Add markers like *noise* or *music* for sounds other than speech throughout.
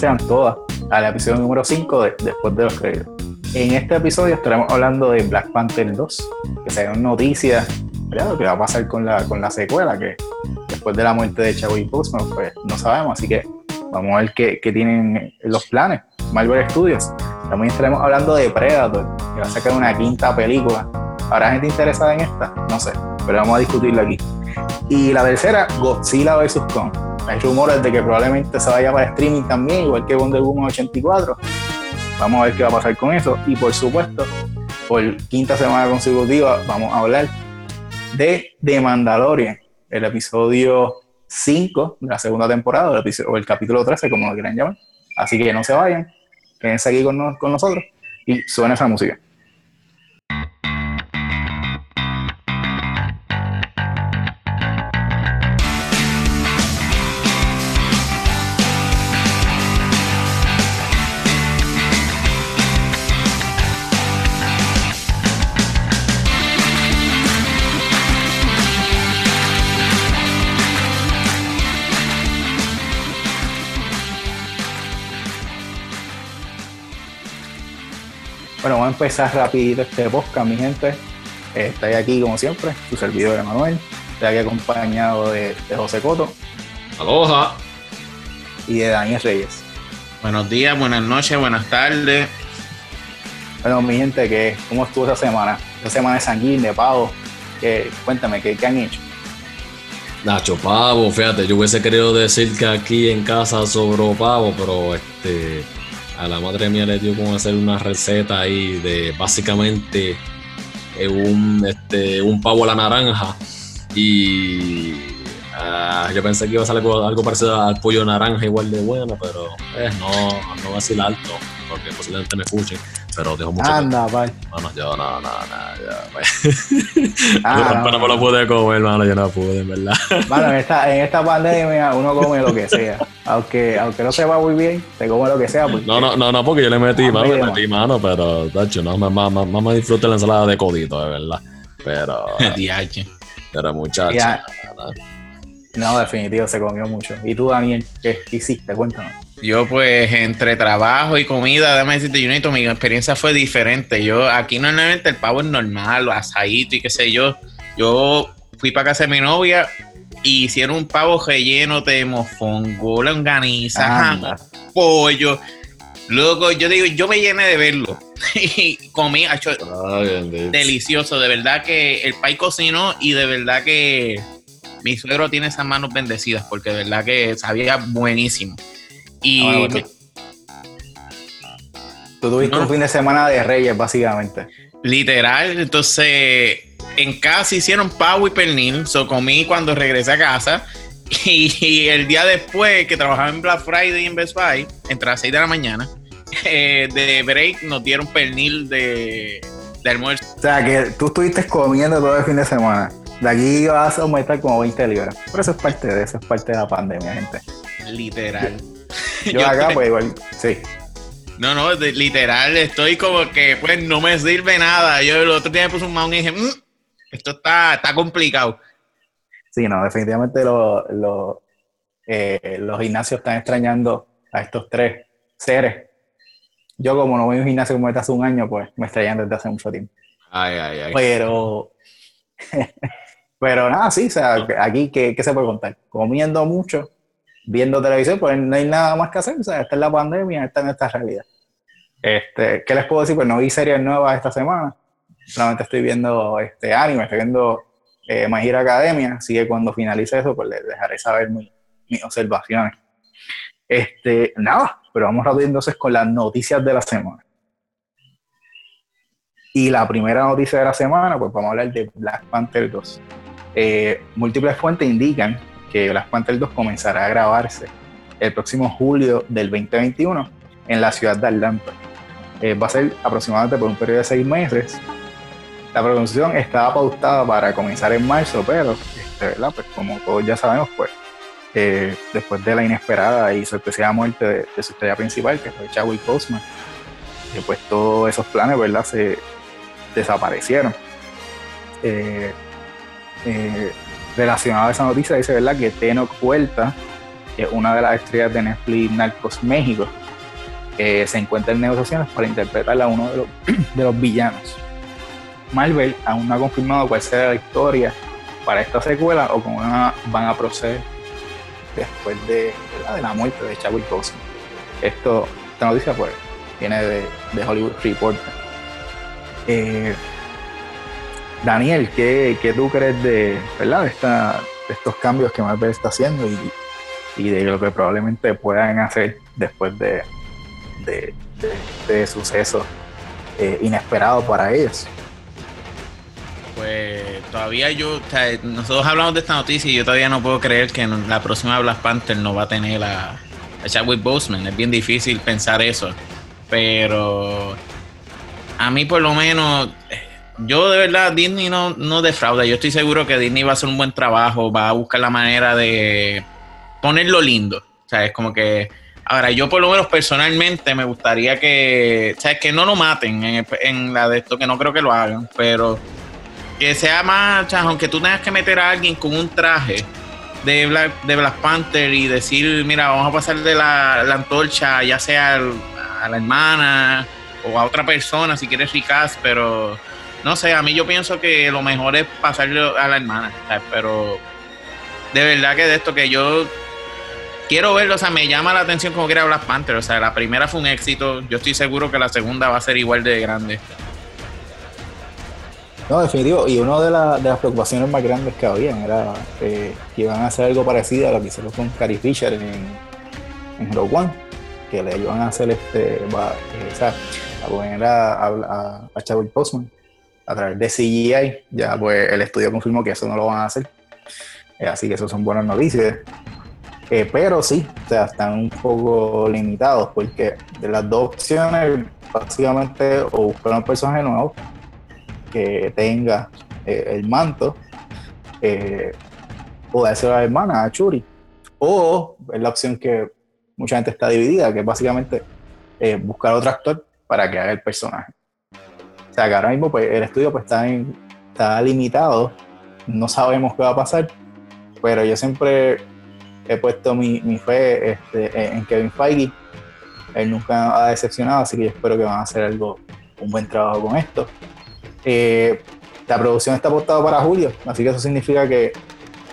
sean todas al episodio número 5 de Después de los Créditos. En este episodio estaremos hablando de Black Panther 2, que se noticias, ¿verdad? ¿Qué va a pasar con la, con la secuela? Que después de la muerte de Chadwick Boseman, pues no sabemos, así que vamos a ver qué, qué tienen los planes. Marvel Studios. También estaremos hablando de Predator, que va a sacar una quinta película. ¿Habrá gente interesada en esta? No sé, pero vamos a discutirlo aquí. Y la tercera, Godzilla vs. Kong. Hay rumores de que probablemente se vaya para streaming también, igual que Wonder Woman 84. Vamos a ver qué va a pasar con eso. Y por supuesto, por quinta semana consecutiva, vamos a hablar de The Mandalorian, el episodio 5 de la segunda temporada, el, episodio, o el capítulo 13, como lo quieran llamar. Así que no se vayan, quédense aquí con, con nosotros y suena esa música. Bueno, vamos a empezar rapidito este podcast, mi gente. Eh, estoy aquí como siempre, su servidor Emanuel. Estoy aquí acompañado de, de José Coto. Aloha. Y de Daniel Reyes. Buenos días, buenas noches, buenas tardes. Bueno, mi gente, ¿qué, ¿cómo estuvo esa semana? Esa semana de sanguíneo, de pavo. ¿Qué, cuéntame, ¿qué, ¿qué han hecho? Nacho pavo, fíjate, yo hubiese querido decir que aquí en casa sobró pavo, pero este a la madre mía le dio como hacer una receta ahí de básicamente eh, un, este, un pavo a la naranja y uh, yo pensé que iba a salir algo, algo, parecido al pollo naranja igual de bueno, pero eh, no, no va a ser alto porque posiblemente me escuchen, pero dejo mucho Anda, bye. Bueno, yo no, no, no, yo, ah, *laughs* no, no, me lo pude comer, hermano, yo no pude, en verdad. Bueno, en esta, en esta pandemia *laughs* uno come lo que sea. Aunque, aunque no se va muy bien, te come lo que sea. No, no, no, no, porque yo le metí mano, le metí mano, pero, tacho, no, más, más, más me disfruto la ensalada de codito, de verdad. Pero. *laughs* pero muchacho. No, definitivo, se comió mucho. ¿Y tú, Daniel, qué hiciste? Cuéntanos. Yo, pues, entre trabajo y comida, déjame decirte, Junito, mi experiencia fue diferente. Yo, aquí normalmente el pavo es normal, asadito y qué sé yo. Yo fui para casa de mi novia y hicieron un pavo relleno de mofongo, longaniza, pollo. Luego, yo digo, yo me llené de verlo. *laughs* y comí, hecho, delicioso. De verdad que el país cocinó y de verdad que mi suegro tiene esas manos bendecidas porque de verdad que sabía buenísimo. Y. Ah, bueno, tú, tuviste un fin de semana de Reyes, básicamente. Literal, entonces en casa hicieron pavo y pernil, so comí cuando regresé a casa. *laughs* Y, el día después que trabajaba en Black Friday en Best Buy, entre las 6 de la mañana, *laughs* eh, de break nos dieron pernil de, de almuerzo. O sea, que tú estuviste comiendo todo el fin de semana. De aquí vas a aumentar como 20 libras. Pero eso es parte de eso, es parte de la pandemia, gente. Literal. *laughs* Yo, acá, pues igual, sí. No, no, literal, estoy como que, pues, no me sirve nada. Yo el otro día me puse un mouse y dije, mmm, esto está, está complicado. Sí, no, definitivamente lo, lo, eh, los gimnasios están extrañando a estos tres seres. Yo, como no voy a un gimnasio como este hace un año, pues me extrañan desde hace mucho tiempo. Ay, ay, ay. Pero, *laughs* pero nada, sí, o sea, aquí, ¿qué, ¿qué se puede contar? Comiendo mucho viendo televisión, pues no hay nada más que hacer. O sea, esta es la pandemia, esta es nuestra realidad. Este, ¿Qué les puedo decir? Pues no vi series nuevas esta semana. Solamente estoy viendo este anime, estoy viendo eh, My Hero Academia. Así que cuando finalice eso, pues les dejaré saber mi, mis observaciones. Este, nada, pero vamos rápido entonces con las noticias de la semana. Y la primera noticia de la semana, pues vamos a hablar de Black Panther 2. Eh, múltiples fuentes indican que Black Panther 2 comenzará a grabarse el próximo julio del 2021 en la ciudad de Atlanta. Eh, va a ser aproximadamente por un periodo de seis meses. La producción estaba pautada para comenzar en marzo, pero este, pues, como todos ya sabemos, pues eh, después de la inesperada y sorpresiva muerte de, su estrella principal, que fue Chadwick Boseman, eh, pues todos esos planes ¿verdad? se desaparecieron. Eh, relacionado a esa noticia, dice ¿verdad? que Tenoch Huerta que es una de las estrellas de Netflix Narcos México, se encuentra en negociaciones para interpretar a uno *clears throat* de los, villanos. Marvel aún no ha confirmado cuál será la historia para esta secuela o cómo van a proceder después de, la muerte de Chadwick Boseman. Esto, esta noticia pues viene de, de Hollywood Reporter. Eh, Daniel, ¿qué, ¿qué, tú crees de, ¿verdad? Esta, estos cambios que Marvel está haciendo y, y, de lo que probablemente puedan hacer después de, de, de, sucesos eh, inesperados para ellos? Pues todavía yo, nosotros hablamos de esta noticia y yo todavía no puedo creer que la próxima Black Panther no va a tener a, a Chadwick Boseman. Es bien difícil pensar eso. Pero a mí por lo menos, yo de verdad Disney no, no defrauda. Yo estoy seguro que Disney va a hacer un buen trabajo, va a buscar la manera de ponerlo lindo. O sea, es como que... Ahora, yo por lo menos personalmente me gustaría que, o sea, que no lo maten en, la de esto, que no creo que lo hagan, pero que sea más, aunque tú tengas que meter a alguien con un traje de Black, de Black Panther y decir, mira, vamos a pasar de la, antorcha, ya sea a la hermana o a otra persona, si quieres ricas, pero no sé, a mí yo pienso que lo mejor es pasarle a la hermana, pero de verdad que de esto que yo quiero verlo, o sea, me llama la atención como quiera Black Panther, o sea, la primera fue un éxito, yo estoy seguro que la segunda va a ser igual de grande. No, definitivo. Y una de, las preocupaciones más grandes que habían era eh, que iban a hacer algo parecido a lo que hicieron con Carrie Fisher en, en Rogue One, que le iban a hacer este, eh, o sea, a poner a, a, a Chadwick Postman a través de CGI. Ya pues el estudio confirmó que eso no lo van a hacer. Eh, así que eso son buenas noticias. pero sí, o sea, están un poco limitados porque de las dos opciones, básicamente, o buscar un personaje nuevo que tenga eh, el manto, eh, o dárselo a la hermana, a Churi. O es la opción que mucha gente está dividida, que es básicamente eh, buscar otro actor para que haga el personaje. O sea, que ahora mismo pues, el estudio pues, está, está limitado, no sabemos qué va a pasar, pero yo siempre he puesto mi, mi fe este, en Kevin Feige. Él nunca ha decepcionado, así que yo espero que van a hacer algo, un buen trabajo con esto. Eh, la producción está apostada para julio, así que eso significa que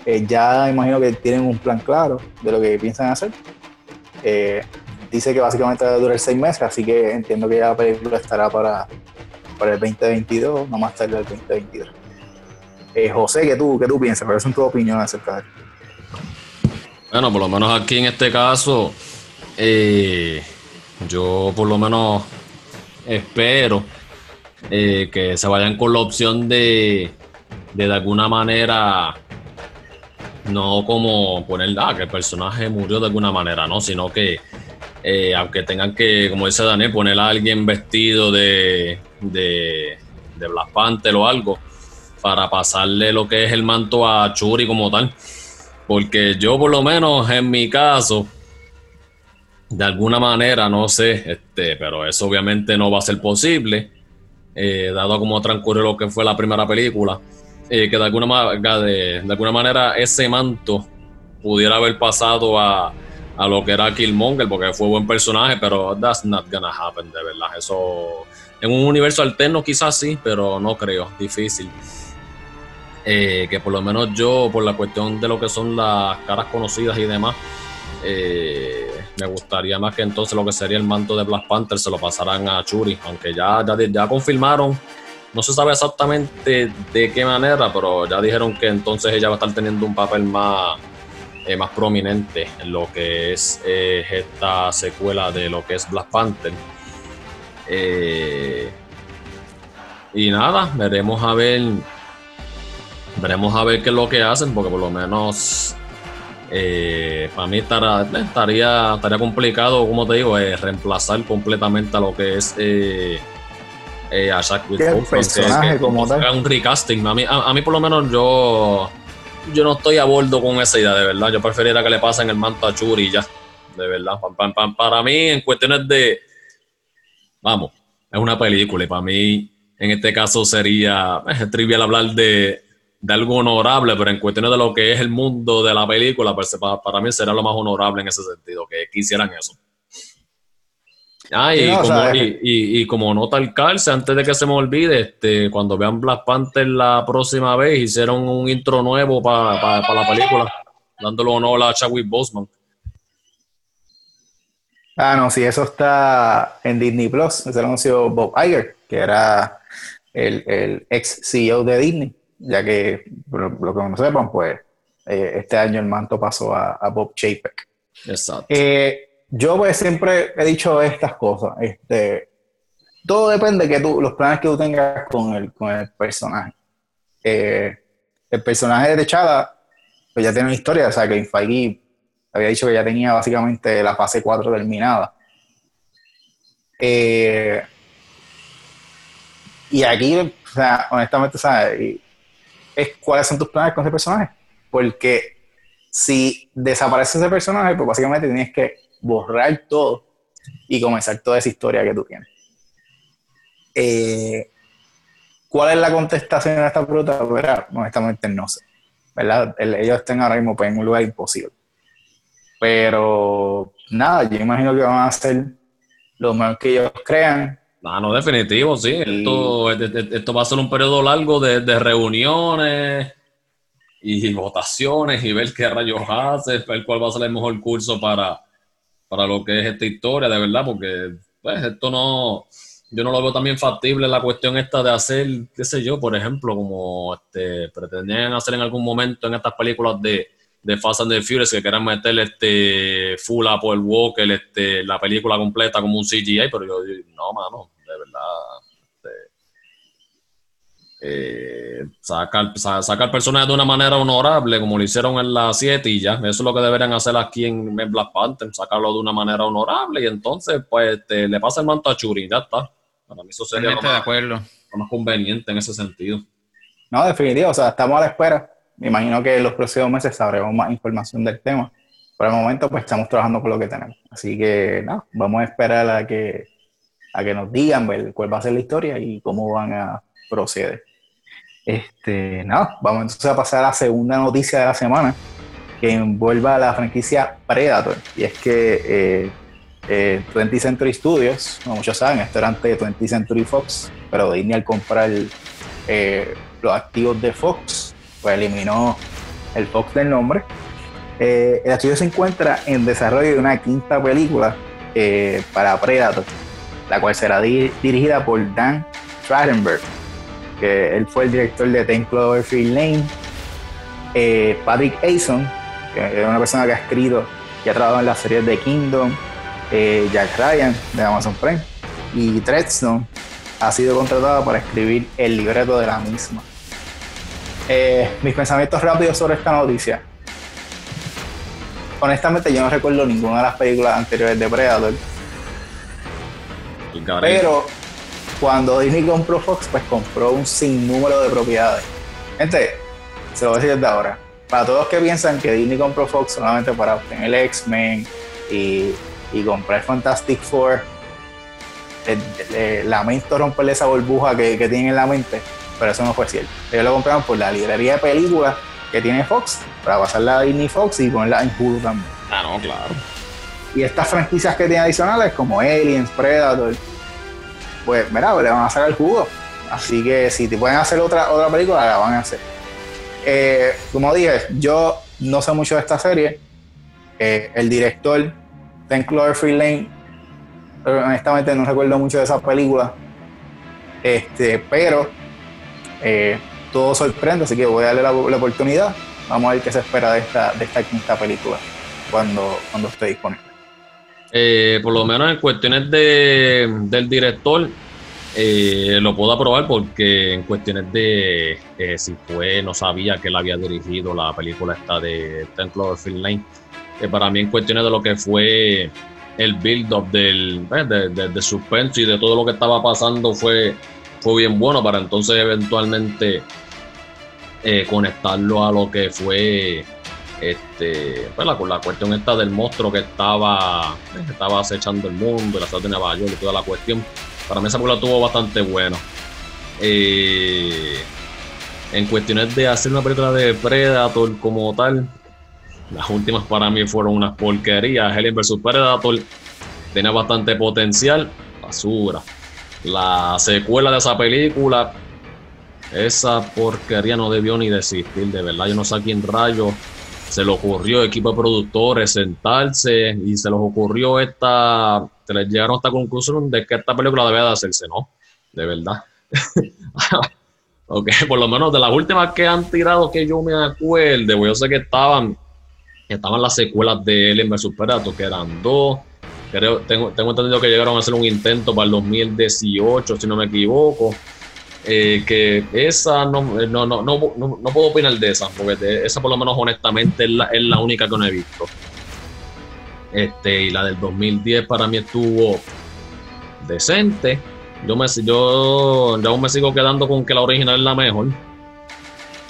eh, ya imagino que tienen un plan claro de lo que piensan hacer. Eh, dice que básicamente va a durar seis meses, así que entiendo que ya la película estará para, para el 2022, no más tarde del 2022. José, ¿qué tú, ¿qué tú piensas? ¿Cuáles son tus opiniones acerca de Bueno, por lo menos aquí en este caso, yo por lo menos espero eh, que se vayan con la opción de, de, alguna manera, no como poner, ah, que el personaje murió de alguna manera, no, sino que eh, aunque tengan que, como dice Daniel, poner a alguien vestido de, de, de Black Panther o algo para pasarle lo que es el manto a Churi como tal. Porque yo por lo menos en mi caso, de alguna manera, no sé, este, pero eso obviamente no va a ser posible. Eh, dado como transcurrió lo que fue la primera película, eh, que de alguna, de, de alguna manera ese manto pudiera haber pasado a, a, lo que era Killmonger, porque fue buen personaje, pero that's not gonna happen, de verdad. Eso en un universo alterno quizás sí, pero no creo, difícil. Eh, que por lo menos yo, por la cuestión de lo que son las caras conocidas y demás, eh, me gustaría más que entonces lo que sería el manto de Black Panther se lo pasaran a Churi, aunque ya, ya, confirmaron, no se sabe exactamente de qué manera, pero ya dijeron que entonces ella va a estar teniendo un papel más, eh, más prominente en lo que es eh, esta secuela de lo que es Black Panther. y nada, veremos a ver. Veremos a ver qué es lo que hacen, porque por lo menos eh, para mí estaría, estaría, estaría complicado, como te digo, eh, reemplazar completamente a lo que es eh, eh a Jack personaje como Un recasting. A mí, a, mí, por lo menos, yo yo no estoy a bordo con esa idea, de verdad. Yo preferiría que le pasen el manto a Churi ya. De verdad. para mí, en cuestiones de. Vamos, es una película y para mí, en este caso, sería es trivial hablar de de algo honorable, pero en cuestiones de lo que es el mundo de la película, pues para, para mí será lo más honorable en ese sentido, que quisieran eso. Ah, y, como, y, como, nota el calce, antes de que se me olvide, este, cuando vean Black Panther la próxima vez, hicieron un intro nuevo para la película, dándole honor a Chadwick Boseman. Ah, no, sí, eso está en Disney Plus. Ese anunció Bob Iger, que era el, el, ex CEO de Disney, ya que, lo que no sepan, pues eh, este año el manto pasó a, Bob Chapek. Exacto. Eh, yo pues siempre he dicho estas cosas. Este, todo depende de que tú, los planes que tú tengas con el, con el personaje. Eh, el personaje de Chada, pues ya tiene una historia, o sea, que Feige había dicho que ya tenía básicamente la fase 4 terminada. Eh, y aquí, o sea, honestamente, ¿sabes? Es, ¿Cuáles son tus planes con ese personaje? Porque si desaparece ese personaje, pues básicamente tienes que borrar todo y comenzar toda esa historia que tú tienes. Eh, ¿Cuál es la contestación a esta pregunta? Pues, honestamente no sé. ¿verdad? ellos están ahora mismo pues, en un lugar imposible. Pero nada, yo imagino que van a hacer lo mejor que ellos crean. No, no, definitivo, sí. Esto, esto, va a ser un periodo largo de, reuniones y votaciones y ver qué rayos hace, ver cuál va a ser el mejor curso para, para lo que es esta historia, de verdad, porque pues esto no, yo no lo veo también factible la cuestión esta de hacer, qué sé yo, por ejemplo, como este, pretendían hacer en algún momento en estas películas de, de Fast and the Furious que quieran meterle este full Apple Walker, este, la película completa como un CGI, pero yo, no, mano, de verdad. Este, eh, sacar, sacar personajes de una manera honorable, como lo hicieron en la 7 y ya. Eso es lo que deberían hacer aquí en, Black Panther, sacarlo de una manera honorable y entonces, pues, este, le pasa el manto a Churi, ya está. Para mí eso sería lo más, lo más conveniente en ese sentido. No, definitivo, o sea, estamos a la espera me imagino que en los próximos meses sabremos más información del tema. Por el momento, pues estamos trabajando con lo que tenemos. Así que, no, vamos a esperar a que, a que nos digan cuál va a ser la historia y cómo van a proceder. Este, no, vamos entonces a pasar a la segunda noticia de la semana, que envuelve a la franquicia Predator. Y es que eh, 20th eh, Century Studios, como muchos saben, esto era de 20th Century Fox, pero Disney al comprar eh, los activos de Fox pues eliminó el Fox del nombre. Eh, el estudio se encuentra en desarrollo de una quinta película para Predator, la cual será dirigida por Dan Trachtenberg, que él fue el director de Ten Cloverfield Lane, eh, Patrick Aison, que es una persona que ha escrito y ha trabajado en las series de Kingdom, Jack Ryan de Amazon Prime, y Treadstone ha sido contratado para escribir el libreto de la misma. Eh, mis pensamientos rápidos sobre esta noticia. Honestamente, yo no recuerdo ninguna de las películas anteriores de Predator. Pero cuando Disney compró Fox, pues compró un sinnúmero de propiedades. Gente, se lo voy a decir desde ahora. Para todos los que piensan que Disney compró Fox solamente para obtener el X-Men y, y, comprar Fantastic Four, lamento romperle esa burbuja que, que tienen en la mente pero eso no fue cierto. Ellos lo compraron por la librería de películas que tiene Fox, para pasarla a Disney Fox y ponerla en Hulu también. Ah, no, claro. Y estas franquicias que tienen adicionales, como Aliens, Predator, pues, mira, le van a sacar el jugo. Así que si te pueden hacer otra, otra película, la van a hacer. Eh, como dije, yo no sé mucho de esta serie. Eh, el director, Ten Cloverfield Lane, honestamente no recuerdo mucho de esa película. Este, pero eh, todo sorprende, así que voy a darle la, oportunidad. Vamos a ver qué se espera de esta, de esta quinta película cuando, cuando esté disponible. Eh, por lo menos en cuestiones de, del director, eh, lo puedo aprobar porque en cuestiones de si fue, no sabía que él había dirigido la película esta de Ten Cloverfield Lane. para mí en cuestiones de lo que fue el build-up del de, de, suspenso y de todo lo que estaba pasando fue fue bien bueno para entonces eventualmente eh, conectarlo a lo que fue este pues la, cuestión esta del monstruo que estaba estaba acechando el mundo la ciudad de Nueva York y toda la cuestión para mí esa película estuvo bastante buena eh, en cuestiones de hacer una película de Predator como tal, las últimas para mí fueron unas porquerías. Alien vs Predator tenía bastante potencial, basura. La secuela de esa película, esa porquería no debió ni desistir, de verdad. Yo no sé a quién rayo se le ocurrió, equipo de productores, sentarse y se les ocurrió esta, se les llegaron a esta conclusión de que esta película debía de hacerse, ¿no? De verdad. *laughs* ok, por lo menos de las últimas que han tirado que yo me acuerde, pues yo sé que estaban, estaban las secuelas de Alien vs Predator, que eran dos. Creo, tengo, tengo entendido que llegaron a hacer un intento para el 2018, si no me equivoco. Eh, que esa no, no, no, no, no, puedo opinar de esa, porque esa por lo menos honestamente es la, es la única que no he visto. Este, y la del 2010 para mí estuvo decente. Yo, me, yo, yo aún me sigo quedando con que la original es la mejor.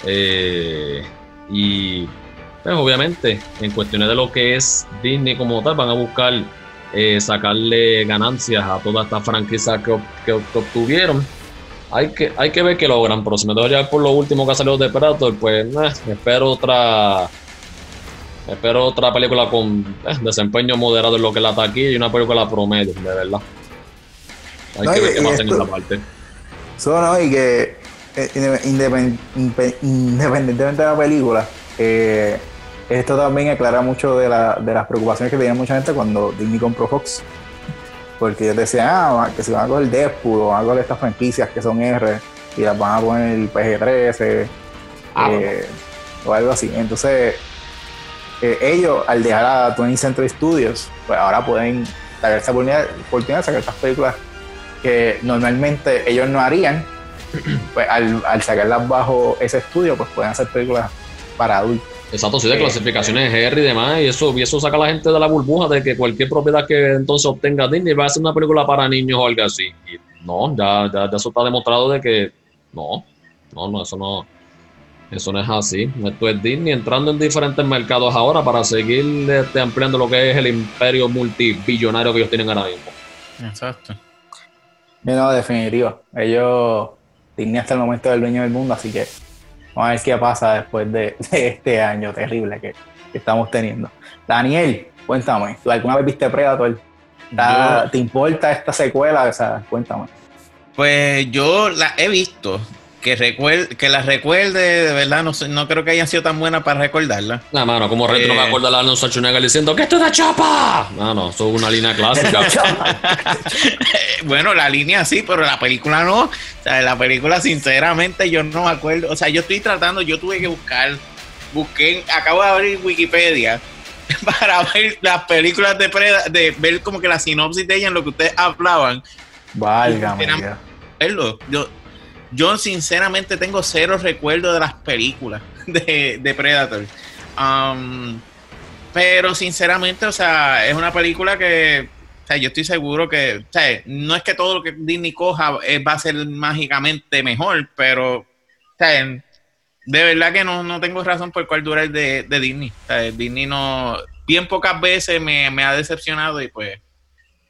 Eh, y pues, obviamente, en cuestiones de lo que es Disney como tal, van a buscar eh, sacarle ganancias a todas estas franquicias que, que, obtuvieron. Hay que, hay que ver qué logran, pero si me doy ya por lo último que ha salido de Predator, pues eh, espero otra espero otra película con desempeño moderado en lo que la taquilla y una película promedio, de verdad. Hay que ver qué más en esa parte. Eso y que eh, independientemente de la película, eh, esto también aclara mucho de, la, de, las preocupaciones que tenía mucha gente cuando Disney compró Fox. Porque ellos decían, ah, que si van a coger Deadpool o van a coger estas franquicias que son R y las van a poner el PG-13 ah, eh, o algo así. Entonces, ellos, al dejar a 20th Century Studios, pues ahora pueden dar esa oportunidad, oportunidad de sacar estas películas que normalmente ellos no harían, *clears throat* pues al, al sacarlas bajo ese estudio, pues pueden hacer películas para adultos. Exacto, sí, de eh, clasificaciones eh, R y demás, y eso, y eso saca a la gente de la burbuja de que cualquier propiedad que entonces obtenga Disney va a ser una película para niños o algo así. Y no, ya, ya, ya eso está demostrado de que no, no, no, eso no, eso no es así. Esto es Disney entrando en diferentes mercados ahora para seguir este, ampliando lo que es el imperio multibillonario que ellos tienen ahora mismo. Exacto. No, definitivo. Ellos, Disney hasta el momento del dueño del mundo, así que vamos a ver qué pasa después de, este año terrible que, estamos teniendo. Daniel, cuéntame, ¿tú alguna vez viste Predator? ¿Te importa esta secuela? O sea, cuéntame. Pues yo la he visto que recuerde, que la recuerde, de verdad, no, no creo que hayan sido tan buenas para recordarla. No, mano, como reto no me eh, acuerdo de Arnold Schwarzenegger diciendo que esto es de chapa. No, no, eso es una línea clásica. *laughs* *laughs* bueno, la línea sí, pero la película no. O sea, la película, sinceramente, yo no me acuerdo. O sea, yo estoy tratando, yo tuve que buscar, busqué, acabo de abrir Wikipedia *laughs* para ver las películas de Preda, de ver como que la sinopsis de ella en lo que ustedes hablaban. Válgame. Verlo. Yo, yo sinceramente tengo cero recuerdo de las películas *laughs* de, Predator. Um, pero sinceramente, o sea, es una película que, o sea, yo estoy seguro que, o sea, no es que todo lo que Disney coja eh, va a ser mágicamente mejor, pero, o sea, de verdad que no, tengo razón por cuál dura el de, Disney. O sea, Disney no, bien pocas veces me, ha decepcionado y pues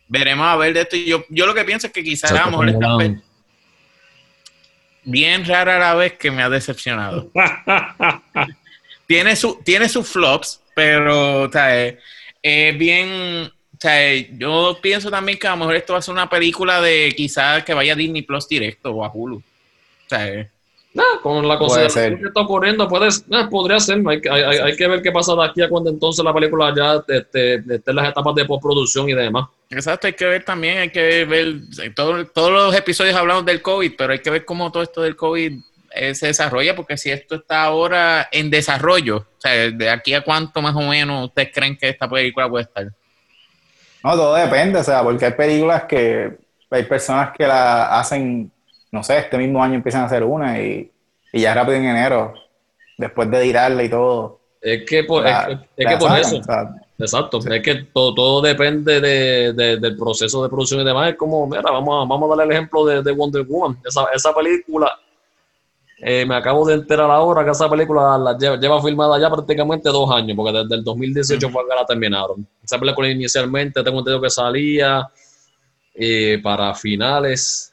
veremos a ver de esto. Yo, yo lo que pienso es que quizás a lo mejor bien rara la vez que me ha decepcionado. *laughs* tiene, su, tiene sus flops, pero o es bien. O sea, yo pienso también que a lo mejor esto va a ser una película de quizás que vaya a Disney Plus directo o a Hulu. O sea, con la cosa que está ocurriendo, puedes, podría ser. Hay, hay, que ver qué pasa de aquí a cuando entonces la película ya esté en las etapas de postproducción y demás. Exacto, hay que ver también, hay que ver, todos los episodios hablamos del COVID, pero hay que ver cómo todo esto del COVID eh, se desarrolla, porque si esto está ahora en desarrollo, o sea, de aquí a cuánto más o menos ustedes creen que esta película puede estar. No, todo depende, o sea, porque hay películas que hay personas que la hacen, no sé, este mismo año empiezan a hacer una y, ya rápido en enero, después de tirarla y todo. Es que por, es, que, por eso. Exacto, es que todo, todo depende de, del proceso de producción y demás. Es como, mira, vamos a, vamos a darle el ejemplo de, Wonder Woman. Esa, esa película, eh, me acabo de enterar ahora que esa película la lleva, filmada ya prácticamente dos años, porque desde el 2018 fue que la terminaron. Esa película inicialmente tengo entendido que salía eh, para finales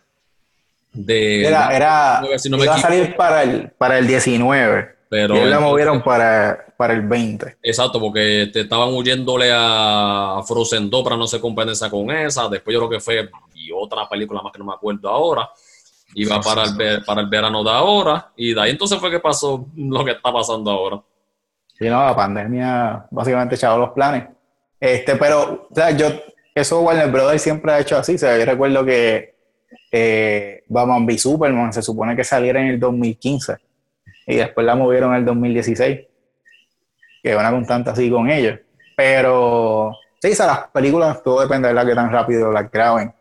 de... Era, era, si no me iba a salir para el, para el 19, pero y él la movieron para, para el 20. Exacto, porque te estaban huyéndole a Frozen 2 para no se competencia con esa. Después yo creo que fue y otra película más que no me acuerdo ahora. Iba para el, para el verano de ahora. Y de ahí entonces fue que pasó lo que está pasando ahora. Sí, no, la pandemia básicamente echaba los planes. Este, pero, o sea, yo, eso Warner Brothers siempre ha hecho así. O sea, yo recuerdo que eh, Batman v Superman se supone que saliera en el 2015 y después la movieron al 2016. Que es una constante así con ellos. Pero, sí, o las películas, todo depende de la que tan rápido las graben.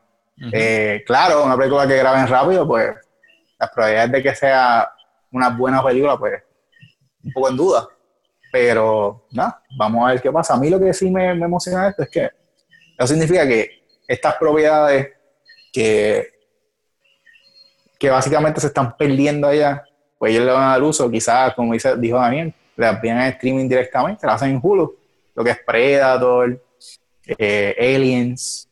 Eh, claro, una película que graben rápido, pues las probabilidades de que sea una buena película, pues un poco en duda. Pero nada, vamos a ver qué pasa. A mí lo que sí me, me emociona de esto es que eso significa que estas propiedades que, que básicamente se están perdiendo allá, pues ellos le van a dar uso, quizás, como dice, dijo Daniel, las vienen en streaming directamente, las hacen en Hulu, lo que es Predator, eh, Aliens,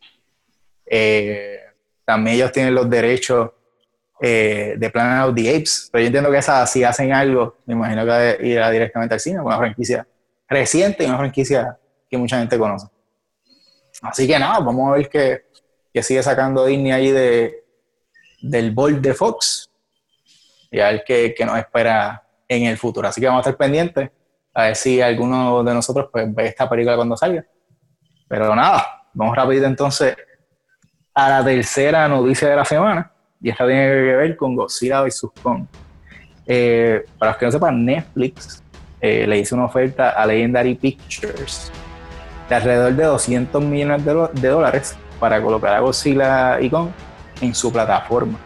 eh, también ellos tienen los derechos eh, de Planet of the Apes, pero yo entiendo que esas si hacen algo, me imagino que irá directamente al cine, una franquicia reciente y una franquicia que mucha gente conoce. Así que nada, vamos a ver qué, qué sigue sacando Disney ahí de, del bol de Fox y a ver qué, nos espera en el futuro. Así que vamos a estar pendientes a ver si alguno de nosotros pues, ve esta película cuando salga. Pero nada, vamos rapidito entonces a la tercera noticia de la semana. Y esta tiene que ver con Godzilla vs. Kong. Eh, para los que no sepan, Netflix eh, le hizo una oferta a Legendary Pictures de alrededor de 200 millones de dólares para colocar a Godzilla y Kong en su plataforma.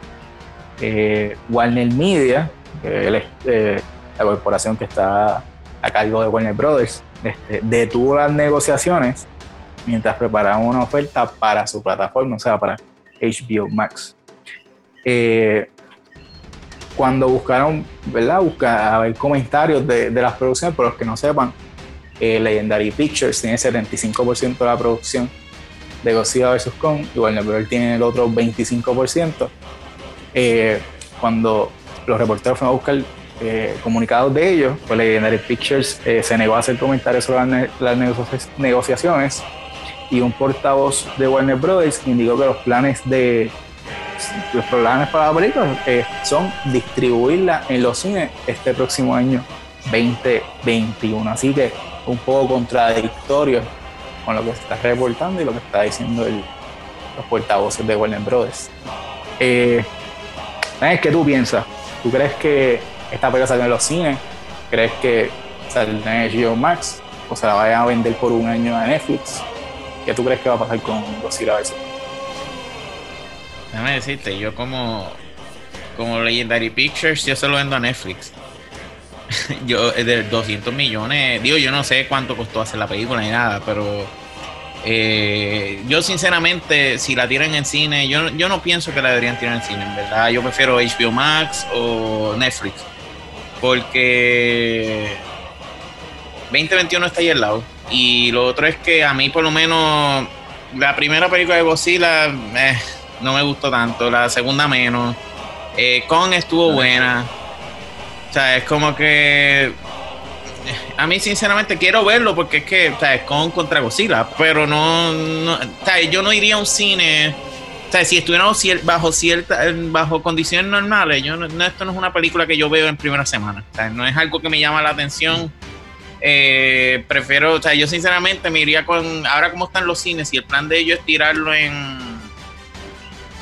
Eh, Warner Media, eh, la corporación que está a cargo de Warner Brothers, este, detuvo las negociaciones mientras preparaban una oferta para su plataforma, o sea, para HBO Max. Eh, cuando buscaron, ¿verdad? Busca a ver comentarios de, de las producciones, por los que no sepan, eh, Legendary Pictures tiene 75% de la producción de Godzilla vs. Kong y Warner Bros. tiene el otro 25%. Eh, cuando los reporteros fueron a buscar eh, comunicados de ellos, pues Legendary Pictures eh, se negó a hacer comentarios sobre las, ne- las negoci- negociaciones y un portavoz de Warner Brothers indicó que los planes de los planes para la película eh, son distribuirla en los cines este próximo año 2021 así que un poco contradictorio con lo que está reportando y lo que está diciendo el- los portavoces de Warner Brothers eh, Daniel, ¿qué tú piensas? ¿tú crees que esta película sale en los cines? ¿crees que saldrá en HBO Max? ¿o se la vayan a vender por un año a Netflix? ¿qué tú crees que va a pasar con Godzilla vs. Déjame decirte, yo como, como Legendary Pictures, yo se lo vendo a Netflix. *laughs* yo, de 200 millones, digo, yo no sé cuánto costó hacer la película ni nada, pero eh, yo sinceramente, si la tiran en cine, yo, yo no pienso que la deberían tirar en cine, en verdad. Yo prefiero HBO Max o Netflix, porque 2021 está ahí al lado. Y lo otro es que a mí por lo menos la primera película de Godzilla eh, no me gustó tanto, la segunda menos. Eh, Kong estuvo buena. Es como que a mí sinceramente quiero verlo porque es que es Kong contra Godzilla, pero no, no yo no iría a un cine. Si estuviéramos bajo cierta, bajo condiciones normales, yo no, esto no es una película que yo veo en primera semana. No es algo que me llama la atención. Eh, prefiero, o sea, yo sinceramente me iría con, ahora como están los cines, y el plan de ellos es tirarlo en,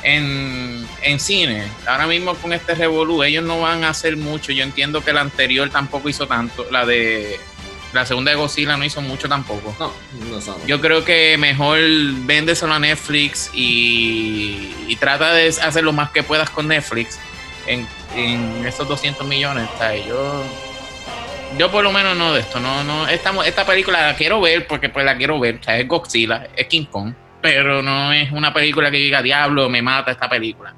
en, en cine. Ahora mismo con este Revolu, ellos no van a hacer mucho. Yo entiendo que la anterior tampoco hizo tanto. La de la segunda de Godzilla no hizo mucho tampoco. No, no sabe. Yo creo que mejor véndeselo a Netflix y, y trata de hacer lo más que puedas con Netflix en, en esos 200 millones. Yo, yo por lo menos no de esto. No, no, esta, esta película la quiero ver porque pues la quiero ver. O sea, es Godzilla, es King Kong, pero no es una película que diga diablo, me mata esta película.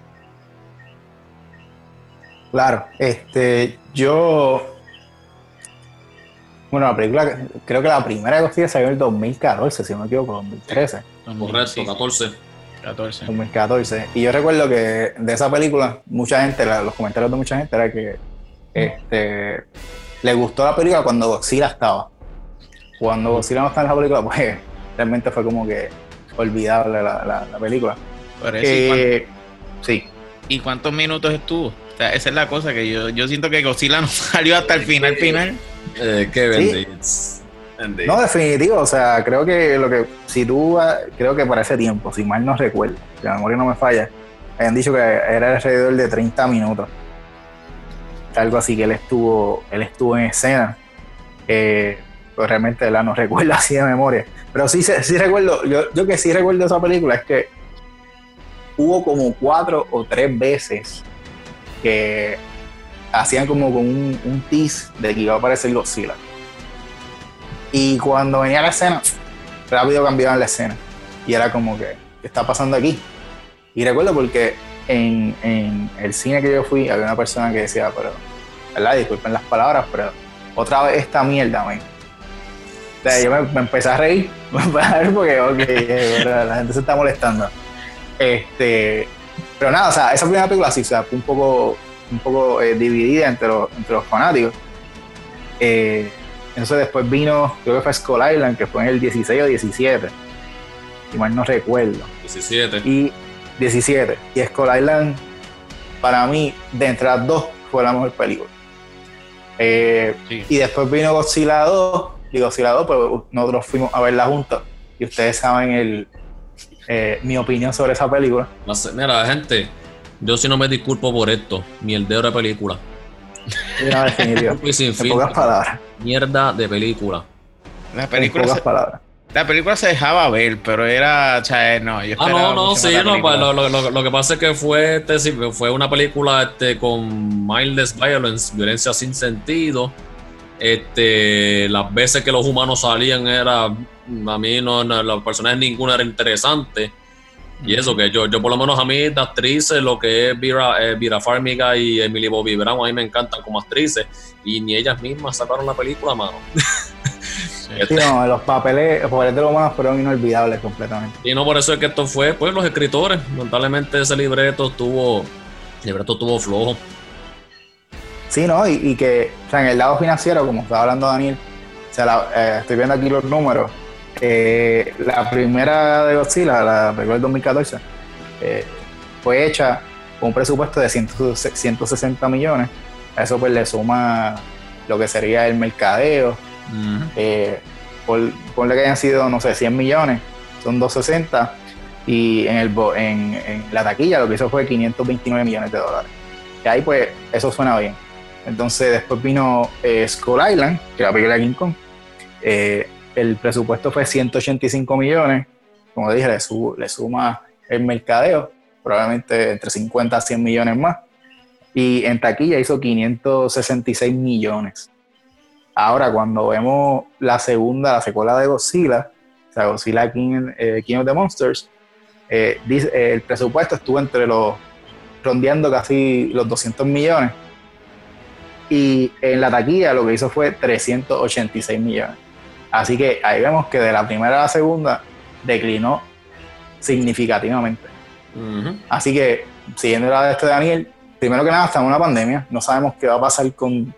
Claro, este, yo. Bueno, la película, creo que la primera Godzilla salió en el 2014, si no me equivoco, 2013. Correcto, Sí, 14. 14. 2014. Y yo recuerdo que de esa película, mucha gente, la- los comentarios de mucha gente era que este, le gustó la película cuando Godzilla estaba. Cuando Godzilla no está en la película, *laughs* pues realmente fue como que olvidable la, la- la película. Por eso, ¿y, cuán- Eh, sí, y cuántos minutos estuvo? O sea, esa es la cosa que yo, yo siento que Godzilla *laughs* no salió hasta el final, final. Eh, qué Sí. no, definitivo, o sea, creo que lo que, si tú, creo que para ese tiempo, si mal no recuerdo, si la memoria no me falla, habían dicho que era alrededor de 30 minutos. Algo así que él estuvo, él estuvo en escena. Eh, pues realmente la no recuerdo *laughs* así de memoria. Pero sí, sí recuerdo, yo, yo que sí recuerdo esa película es que hubo como cuatro o tres veces que hacían como con un, un tease de que iba a aparecer Godzilla. Y cuando venía la escena, rápido cambiaban la escena. Y era como que, ¿qué está pasando aquí? Y recuerdo porque en, en el cine que yo fui, había una persona que decía, pero, ¿verdad? Disculpen las palabras, pero otra vez esta mierda, man. O sea, yo me, me empecé a reír, *laughs* porque, ok, *laughs* pero la gente se está molestando. Este, pero nada, o sea, esa primera película sí, o sea, fue un poco, un poco eh, dividida entre los, entre los fanáticos. Eh, entonces después vino, creo que fue Skull Island, que fue en el 16 o 17. Si mal no recuerdo. 17. Y 17. Y Skull Island, para mí, de entre las dos, fue la mejor película. Eh, Sí. y después vino Godzilla 2. Y Godzilla 2, pues nosotros fuimos a verla juntos. Y ustedes saben el, eh, mi opinión sobre esa película. Mira, gente, yo sí no me disculpo por esto. Mierdero de película. Y una definitiva. *laughs* Y sin en fin, pocas palabras. Mierda de película. La En película, pocas se, palabras. la película se dejaba ver, pero era, o sea, no, yo Ah, no, no, sí, no, pues, lo, lo- lo- lo que pasa es que fue, este, fue una película este, con mindless violence, violencia sin sentido. Este, las veces que los humanos salían era, a mí no, no, los personajes ninguno era interesante. Y eso, que yo, yo por lo menos a mí, de actrices, lo que es Vira, eh, Vira Farmiga y Emily Bobby Brown, a mí me encantan como actrices. Y ni ellas mismas sacaron la película, mano. Sí, no, los papeles, los papeles de los humanos fueron inolvidables completamente. Y no por eso es que esto fue, pues, los escritores. Lamentablemente ese libreto estuvo, el libreto estuvo flojo. Sí, ¿no? Y, y que, o sea, en el lado financiero, como estaba hablando Daniel, o sea, la- eh, estoy viendo aquí los números. Eh, la primera de Godzilla, la película del 2014, eh, fue hecha con un presupuesto de 100 160 millones. A eso pues le suma lo que sería el mercadeo. eh, por, ponle que hayan sido, no sé, 100 millones, son 260. Y en, el, bo- en, en la taquilla lo que hizo fue 529 millones de dólares. Y ahí pues eso suena bien. Entonces después vino eh, Skull Island, que era la película de King Kong. Eh, el presupuesto fue 185 millones. Como dije, le, su- le suma el mercadeo, probablemente entre 50 a 100 millones más. Y en taquilla hizo 566 millones. Ahora, cuando vemos la segunda, la secuela de Godzilla, o sea, Godzilla King, eh, of the Monsters, eh, eh, el presupuesto estuvo entre los, rondeando casi los 200 millones. Y en la taquilla lo que hizo fue 386 millones. Así que ahí vemos que de la primera a la segunda declinó significativamente. Así que, siguiendo la de este Daniel, primero que nada estamos en una pandemia, no sabemos qué va a pasar con,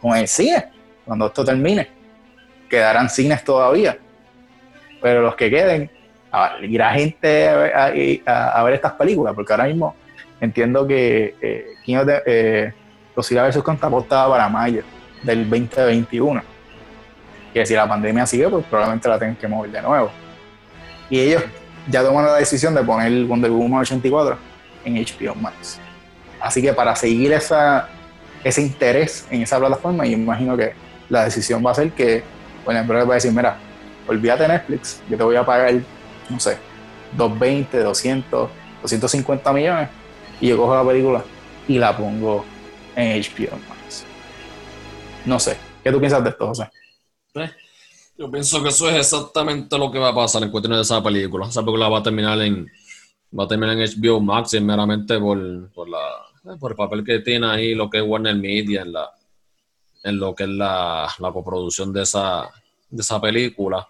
con el cine cuando esto termine. Quedarán cines todavía, pero los que queden, a- irá gente a, ver- a- ver estas películas, porque ahora mismo entiendo que eh, King of the- eh, Godzilla vs. Para mayo del 2021. Que si la pandemia sigue, pues probablemente la tengan que mover de nuevo. Y ellos ya tomaron la decisión de poner Wonder Woman 84 en HBO Max. Así que para seguir esa, ese interés en esa plataforma, yo imagino que la decisión va a ser que bueno, el empresa va a decir, mira, olvídate Netflix, yo te voy a pagar, no sé, 220, 200, 250 millones y yo cojo la película y la pongo en HBO Max. No sé, ¿qué tú piensas de esto, José? Yo pienso que eso es exactamente lo que va a pasar en cuestiones de esa película. Esa película va a terminar en va a terminar en HBO Max y meramente por, por la eh, por el papel que tiene ahí lo que es Warner Media en la en lo que es la, la coproducción de esa de esa película.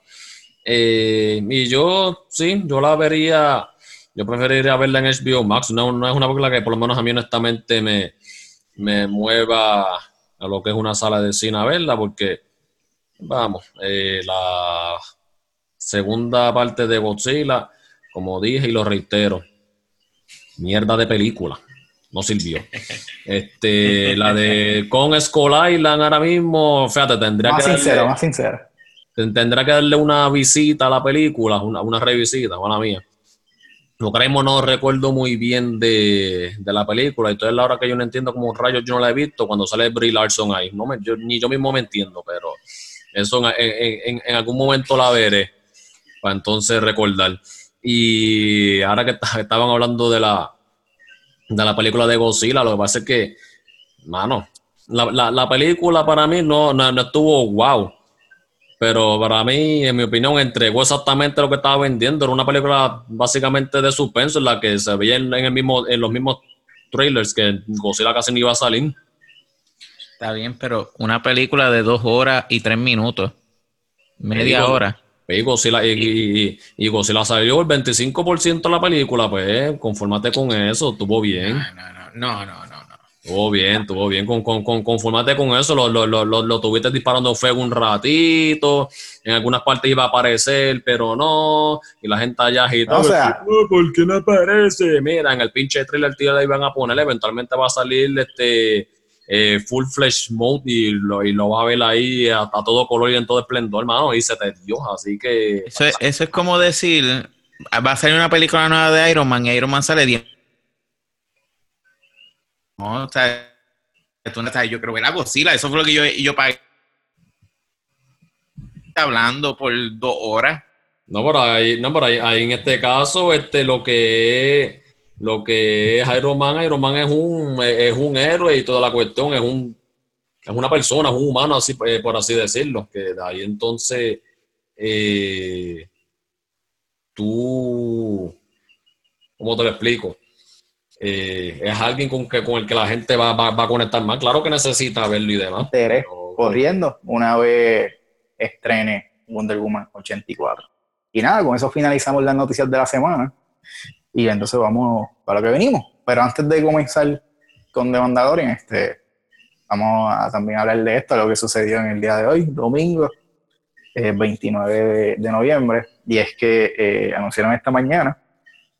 Eh, y yo sí, yo la vería yo preferiría verla en HBO Max. No, no es una película que por lo menos a mí honestamente me, me mueva a lo que es una sala de cine a verla, porque, vamos, eh, la segunda parte de Godzilla, como dije y lo reitero, mierda de película. No sirvió. *laughs* Este, la de con Skull Island ahora mismo, fíjate, tendría Más que sincero, darle, más sincero. tendría que darle una visita a la película, una, una revisita, mala mía. Ahora mismo no recuerdo muy bien de, de la película, y entonces la hora que yo no entiendo cómo rayos yo no la he visto cuando sale Brie Larson ahí. No me, yo- ni yo mismo me entiendo, pero eso en, en- en- en algún momento la veré para entonces recordar. Y ahora que ta- estaban hablando de la, de la película de Godzilla, lo que pasa es que, mano, la, la- la película para mí no, no, no estuvo wow. Pero para mí, en mi opinión, entregó exactamente lo que estaba vendiendo. Era una película básicamente de suspenso en la que se veía en, en el mismo, en los mismos trailers que Godzilla casi ni iba a salir. Está bien, pero una película de dos horas y tres minutos. Media Digo, hora. Y Godzilla, y, y, y Godzilla salió el 25% de la película, pues conformate con eso, estuvo bien. No, no, no, no, no, no. no. Estuvo bien, estuvo bien. Con, con, con, conformate con eso. Lo, lo, lo, lo, lo tuviste disparando fuego un ratito. En algunas partes iba a aparecer, pero no. Y la gente allá agitó. O sea- ¿por qué no aparece? Mira, en el pinche trailer tío le iban a poner. Eventualmente va a salir este eh, full flash mode y lo, y lo va a ver ahí a, a todo color y en todo esplendor, hermano. Y se te dio. Así que. Eso, es- eso es como decir, va a salir una película nueva de Iron Man y Iron Man sale 10. No, o sea, tú no sabes, yo creo que era Godzilla, eso fue lo que yo, yo pagué. Hablando por dos horas. No, por ahí, no, por ahí, ahí en este caso, este, lo que es, lo que es Iron Man, Iron Man es un, es un héroe y toda la cuestión es un, es una persona, es un humano, así, eh, por así decirlo, que de ahí entonces, eh, tú, ¿cómo te lo explico? Eh, es alguien con, que, con el que la gente va, va, va a conectar más, claro que necesita verlo y demás. Interés pero- corriendo una vez estrene Wonder Woman 84. Y nada, con eso finalizamos las noticias de la semana. Y entonces vamos para lo que venimos. Pero antes de comenzar con The Mandalorian, este, vamos a también hablar de esto, lo que sucedió en el día de hoy, domingo, eh, 29 de, noviembre. Y es que eh, anunciaron esta mañana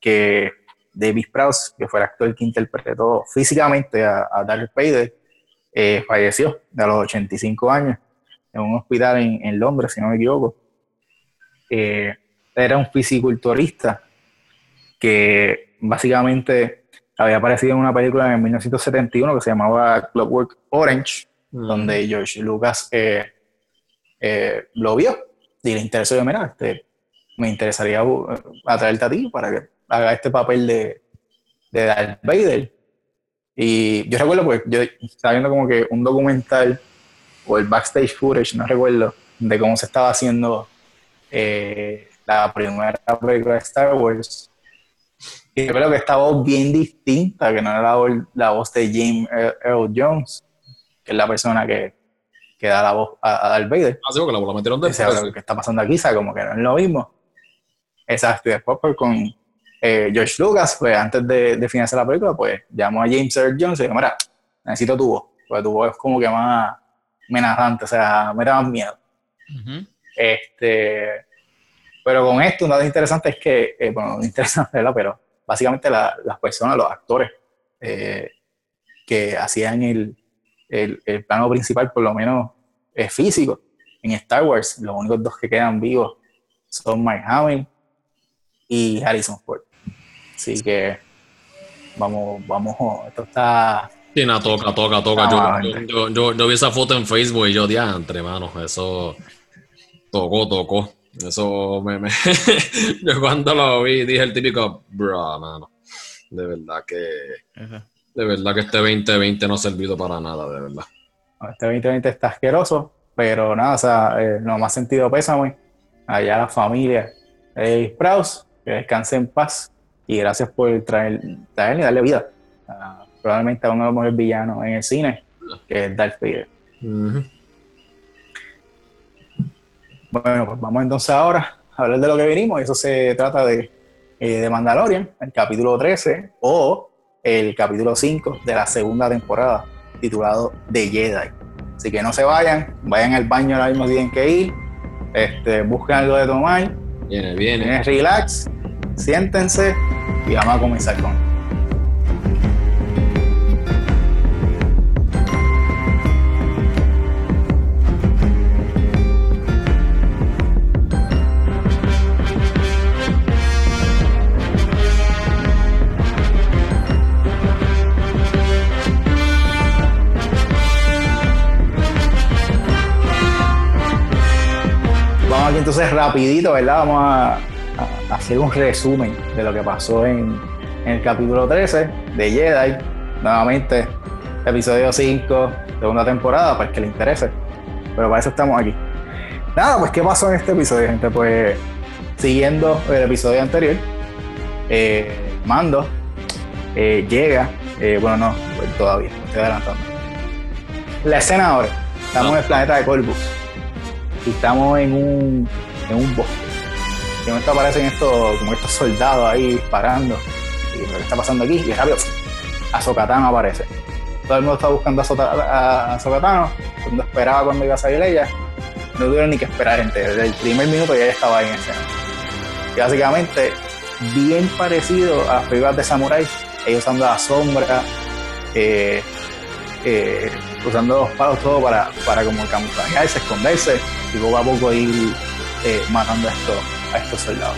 que David Prowse, que fue el actor que interpretó físicamente a, a Darth eh, falleció a los 85 años en un hospital en, en Londres, si no me equivoco. Eh, era un fisiculturista que básicamente había aparecido en una película en 1971 que se llamaba Clockwork Orange, donde George Lucas eh, eh, lo vio y le interesó. Yo, mira, este, me interesaría uh, atraerte a ti para que haga este papel de, de Darth Vader. Y yo recuerdo, pues, yo estaba viendo como que un documental o el backstage footage, no recuerdo, de cómo se estaba haciendo eh, la primera película de Star Wars. Y yo creo que esta voz bien distinta, que no era la, voz- la voz de James Earl Jones, que es la persona que, que da la voz a, a Darth Vader. Ah, sí, porque la la metieron O sea, después. lo que está pasando aquí, ¿sabes? Como que no es lo mismo. Exacto, y después pues, con eh, George Lucas, pues antes de, de finalizar la película, pues llamó a James Earl Jones y dijo, mira, necesito tu voz, porque tu voz es como que más amenazante, o sea, me da más miedo. Este, pero con esto, un dato interesante es que, eh, bueno, no interesante, ¿verdad? Pero básicamente la- las personas, los actores eh, que hacían el, el, el plano principal, por lo menos eh, físico, en Star Wars, los únicos dos que quedan vivos son Mike Hamill y Harrison Ford. Así que vamos, vamos, esto está Sí, no, toca, toca, toca. Yo, Ah, yo, yo, yo- yo vi esa foto en Facebook y yo, diantre, mano, eso tocó, tocó. Eso me, me- *laughs* yo cuando lo vi dije el típico, bro, mano. De verdad que, de verdad que este 2020 no ha servido para nada, de verdad. Este 2020 está asqueroso, pero nada, o sea, eh, lo más sentido pésame allá la familia de Sprouse, que descanse en paz y gracias por traer, traerle y darle vida. a probablemente a uno de los mejores villanos en el cine, que es Darth Vader. Bueno, pues vamos entonces ahora a hablar de lo que vinimos, eso se trata de eh, de Mandalorian, el capítulo 13, o el capítulo 5 de la segunda temporada, titulado The Jedi. Así que no se vayan, vayan al baño ahora mismo tienen que ir, este, busquen algo de tomar, Viene, viene. vienen relax, siéntense y vamos a comenzar con. Aquí entonces rapidito, ¿verdad? Vamos a, hacer un resumen de lo que pasó en, el capítulo 13 de Jedi. Nuevamente, episodio 5, segunda temporada, para el que le interese. Pero para eso estamos aquí. Nada, pues ¿qué pasó en este episodio, gente? Pues siguiendo el episodio anterior, eh, Mando eh, llega, eh, bueno, no, todavía, estoy adelantando. La escena ahora, estamos en el planeta de Corvus y estamos en un, en un bosque. De momento aparecen estos, como estos soldados ahí disparando. Y lo que está pasando aquí, y rápido, Azokatano aparece. Todo el mundo está buscando a a el mundo esperaba cuando iba a salir ella. No tuvieron ni que esperar, gente. Desde el primer minuto ya estaba ahí en escena. Y básicamente, bien parecido a las de Samurai, ellos usando la sombra, eh, eh, usando los palos todo para, para como camuflajearse, esconderse y poco a poco ir eh, matando a estos, soldados.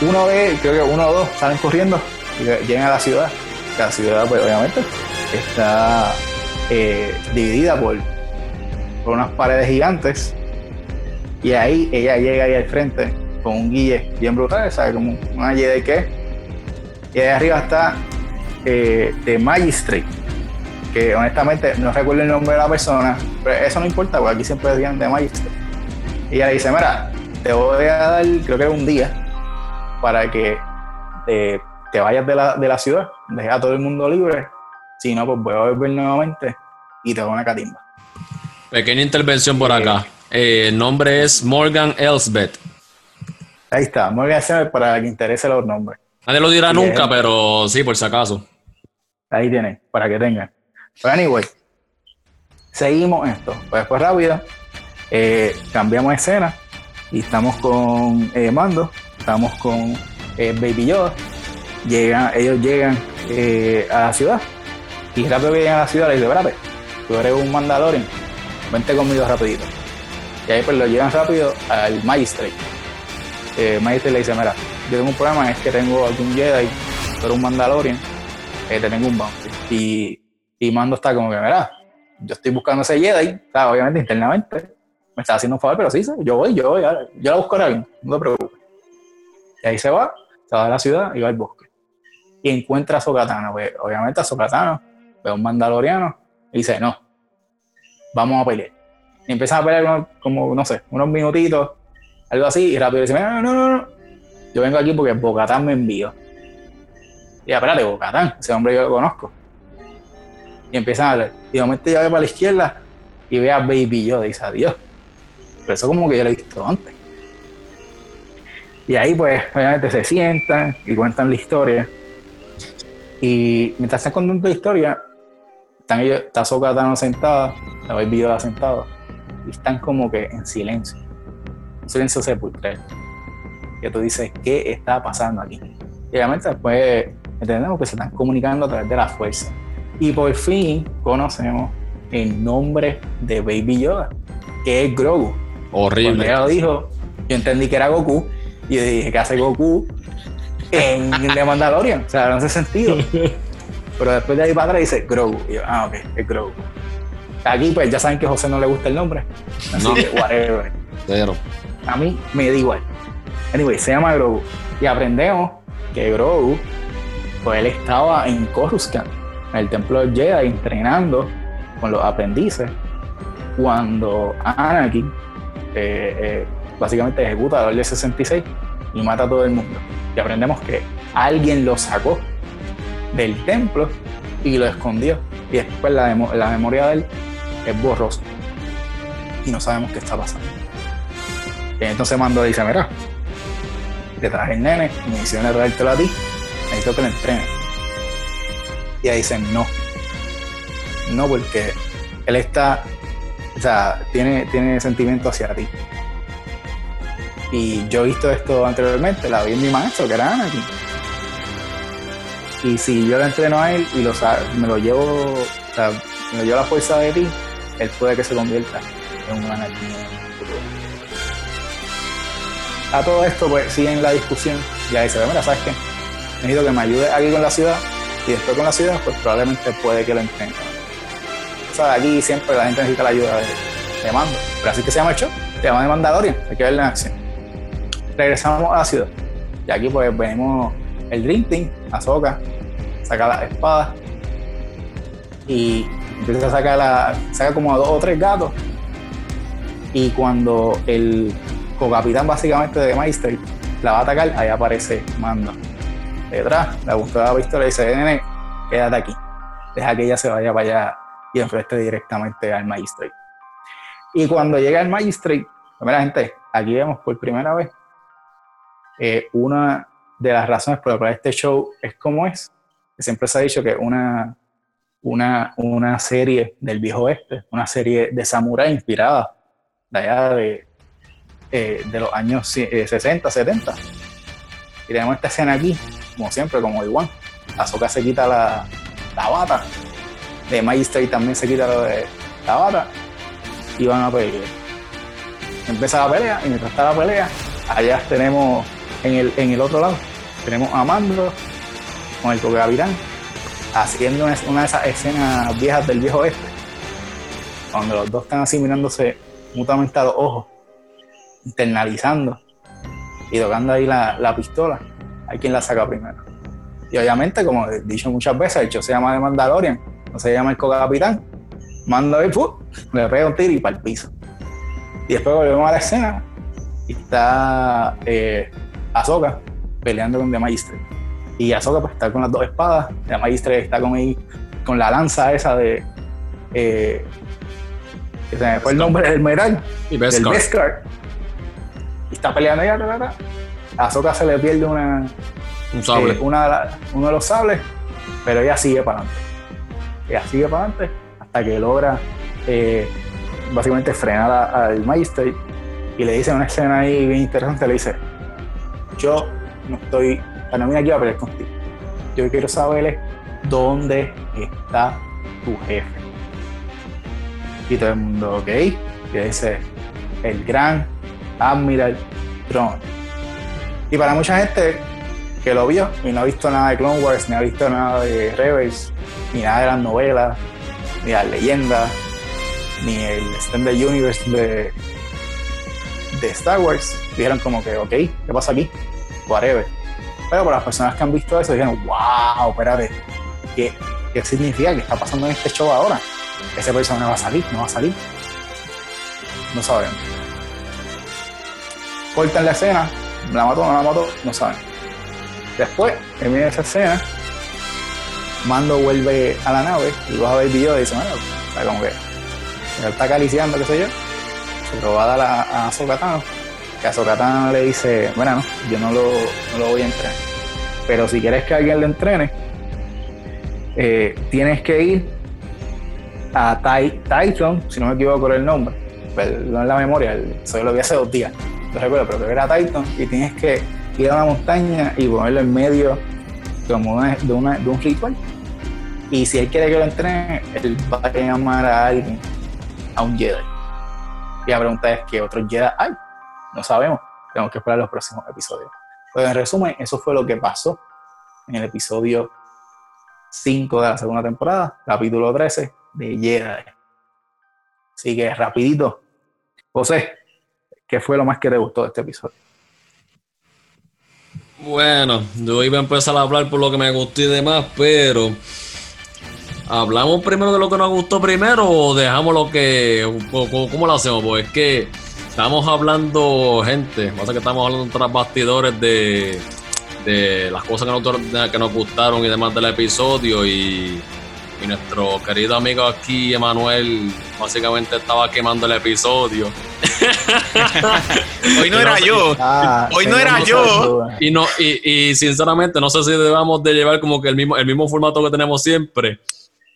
Uno ve, creo que uno o dos salen corriendo y llegan a la ciudad. La ciudad, pues obviamente, está eh, dividida por, por unas paredes gigantes. Y ahí ella llega ahí al frente con un guille bien brutal, ¿sabes? Como una Jedi que. Y ahí arriba está eh, The Magistrate, que honestamente no recuerdo el nombre de la persona, pero eso no importa, porque aquí siempre decían The Magistrate. Y ella le dice, mira, te voy a dar, creo que un día, para que te, te vayas de la, de la ciudad, dejes a todo el mundo libre, si no, pues voy a volver nuevamente y te doy una catimba. Pequeña intervención por acá. Eh, el nombre es Morgan Elsbeth. Ahí está, Morgan Freeman para que interese los nombres. Nadie lo dirá nunca, pero sí, por si acaso. Ahí tienen, para que tengan. Pero anyway, seguimos esto. Pues después rápido, eh, cambiamos escena y estamos con eh, Mando, estamos con eh, Baby Yoda. Llegan, ellos llegan a la ciudad y rápido que llegan a la ciudad le dice, espérate, tú eres un Mandalorian, vente conmigo rapidito. Y ahí pues lo llevan rápido al Magistrate. Eh, Magistrate le dice, mira, yo tengo un problema, es que tengo algún Jedi, pero un Mandalorian, te tengo un bounty. Y, y Mando está como que, mira, yo estoy buscando ese Jedi, o sea, obviamente internamente, me está haciendo un favor, pero sí, yo voy, yo voy, yo la busco ahora mismo, no te preocupes. Y ahí se va, se va de la ciudad y va al bosque. Y encuentra a Sokatano, pues, obviamente a Sokatano, ve a un mandaloriano y dice, no, vamos a pelear. Y empiezan a pelear como, no sé, unos minutitos, algo así, y rápido dice, no, no, no, no, yo vengo aquí porque Bocatán me envió. Y ya, espérate, Bocatán, ese hombre yo lo conozco. Y empiezan a hablar. Y de momento ya ve para la izquierda y ve a Baby Yoda y dice, adiós. Pero eso como que yo lo he visto antes. Y ahí pues obviamente se sientan y cuentan la historia. Y mientras están contando la historia, están ellos, está Sokatano sentada, está Baby Yoda sentado, y están como que en silencio. Silencio sepulcral. Que tú dices, ¿qué está pasando aquí? Y obviamente después entendemos que se están comunicando a través de la fuerza. Y por fin conocemos el nombre de Baby Yoda, que es Grogu. Cuando Horrible. ella lo dijo, yo entendí que era Goku, y yo dije, ¿qué hace Goku en *laughs* The Mandalorian? O sea, no hace sentido. Pero después de ahí para atrás dice Grogu. Y yo, ah, ok, es Grogu. Aquí pues ya saben que a José no le gusta el nombre. Así No. que whatever. A mí me da igual. Anyway, se llama Grogu. Y aprendemos que Grogu, pues él estaba en Coruscant, en el templo de Jedi, entrenando con los aprendices, cuando Anakin eh, eh, básicamente ejecuta la Orden 66 y mata a todo el mundo. Y aprendemos que alguien lo sacó del templo y lo escondió. Y después la, memoria de él es borrosa. Y no sabemos qué está pasando. Entonces Mando dice, mira, te traje el nene y me hicieron traértelo a ti, necesito que lo entrene. Y ahí dicen, no. No, porque él está, o sea, tiene, tiene sentimiento hacia ti. Y yo he visto esto anteriormente, la vi en mi maestro, que era Anakin. Y si yo lo entreno a él y lo, me lo llevo, o sea, me lo llevo a la fuerza de ti, él puede que se convierta en un Anakin A todo esto, pues siguen la discusión. Y ahí se ve, mira, ¿sabes qué? Necesito que me ayude aquí con la ciudad y después con la ciudad, pues probablemente puede que lo entrene. O sea, aquí siempre la gente necesita la ayuda de, mando. Pero así que se llama el show, se llama Mandalorian, hay que verla en acción regresamos a la ciudad. Y aquí pues venimos el Dream Team, Azoka, saca la espada y empieza a sacar la, saca como dos o tres gatos. Y cuando el co-capitán básicamente de Maestro la va a atacar, ahí aparece Mando. Detrás, la busca la pistola y dice, nene, quédate aquí. Deja que ella se vaya para allá y enfrente directamente al Magistrate. Y cuando llega el Magistrate, primera gente, aquí vemos por primera vez eh, una de las razones por las cuales este show es como es, que siempre se ha dicho que una, una, una serie del viejo oeste, una serie de samurái inspirada de allá de, eh, de los años 60, 70. Eh, y tenemos esta escena aquí, como siempre, como igual. Azoka se quita la, la bata, de Magistrate también se quita la bata y van a pelear. Empieza la pelea y mientras está la pelea, allá tenemos en el, en el otro lado tenemos a Mando con el capitán haciendo una, de esas escenas viejas del viejo este, cuando los dos están así mirándose mutuamente a los ojos, internalizando y tocando ahí la, la pistola. Hay quien la saca primero. Y obviamente, como he dicho muchas veces, el show se llama de Mandalorian, no se llama el capitán Mando ahí, le pega un tiro y para el piso. Y después volvemos a la escena y está eh, Ahsoka peleando con The Magistre. Y Ahsoka pues está con las dos espadas, The Magistre está con, ahí, con la lanza esa de... Eh, se me fue el nombre del Meral, y del Beskar. Y está peleando ya, A Ahsoka se le pierde una, Un sable. Eh, una uno de los sables, pero ella sigue para adelante. Ella sigue para adelante hasta que logra eh, básicamente frenar al Magistrate y le dice una escena ahí bien interesante, le dice, yo no estoy, para mí aquí a pelear contigo. Yo quiero saber dónde está tu jefe. Y todo el mundo, ok, y dice el gran Admiral Tron. Y para mucha gente que lo vio y no ha visto nada de Clone Wars, ni ha visto nada de Rebels, ni nada de las novelas, ni las leyendas, ni el Extended Universe de, de Star Wars, dijeron como que, ok, ¿qué pasa aquí? Whatever. Pero para las personas que han visto eso, dijeron, wow, espérate, ¿qué, ¿qué significa? ¿Qué está pasando en este show ahora? ¿Ese personaje va a salir? ¿No va a salir? No sabemos. Cortan la escena, la mató, no la mató, no saben. Después, termina esa escena, Mando vuelve a la nave y vas a ver el video y dice, bueno, está como que él está acariciando, qué sé yo se lo va a dar a, a Sokatano, que a Sokatano le dice, bueno, no, yo no lo, no lo voy a entrenar. Pero si quieres que alguien le entrene, eh, tienes que ir a Titan, si no me equivoco con el nombre, pero no en la memoria, eso lo vi hace dos días, no recuerdo, pero creo que era Titan, y tienes que ir a una montaña y ponerlo en medio de, un ritual. Y si él quiere que lo entrene, él va a llamar a alguien, a un Jedi. Y la pregunta es, ¿qué otros Jedi hay? No sabemos. Tenemos que esperar los próximos episodios. Pues en resumen, eso fue lo que pasó en el episodio 5 de la segunda temporada, capítulo 13 de Jedi. Así que rapidito. José, ¿qué fue lo más que te gustó de este episodio? Bueno, yo iba a empezar a hablar por lo que me gustó y demás, pero ¿Hablamos primero de lo que nos gustó primero o dejamos lo que... ¿Cómo, lo hacemos? Pues es que estamos hablando, gente, pasa que estamos hablando tras bastidores de, de las cosas que nos, que nos gustaron y demás del episodio y y nuestro querido amigo aquí, Emanuel, básicamente estaba quemando el episodio. *laughs* Hoy no era yo. *laughs* Ah, Hoy no era yo. Y no, y, y sinceramente no sé si debamos de llevar como que el mismo, el mismo formato que tenemos siempre.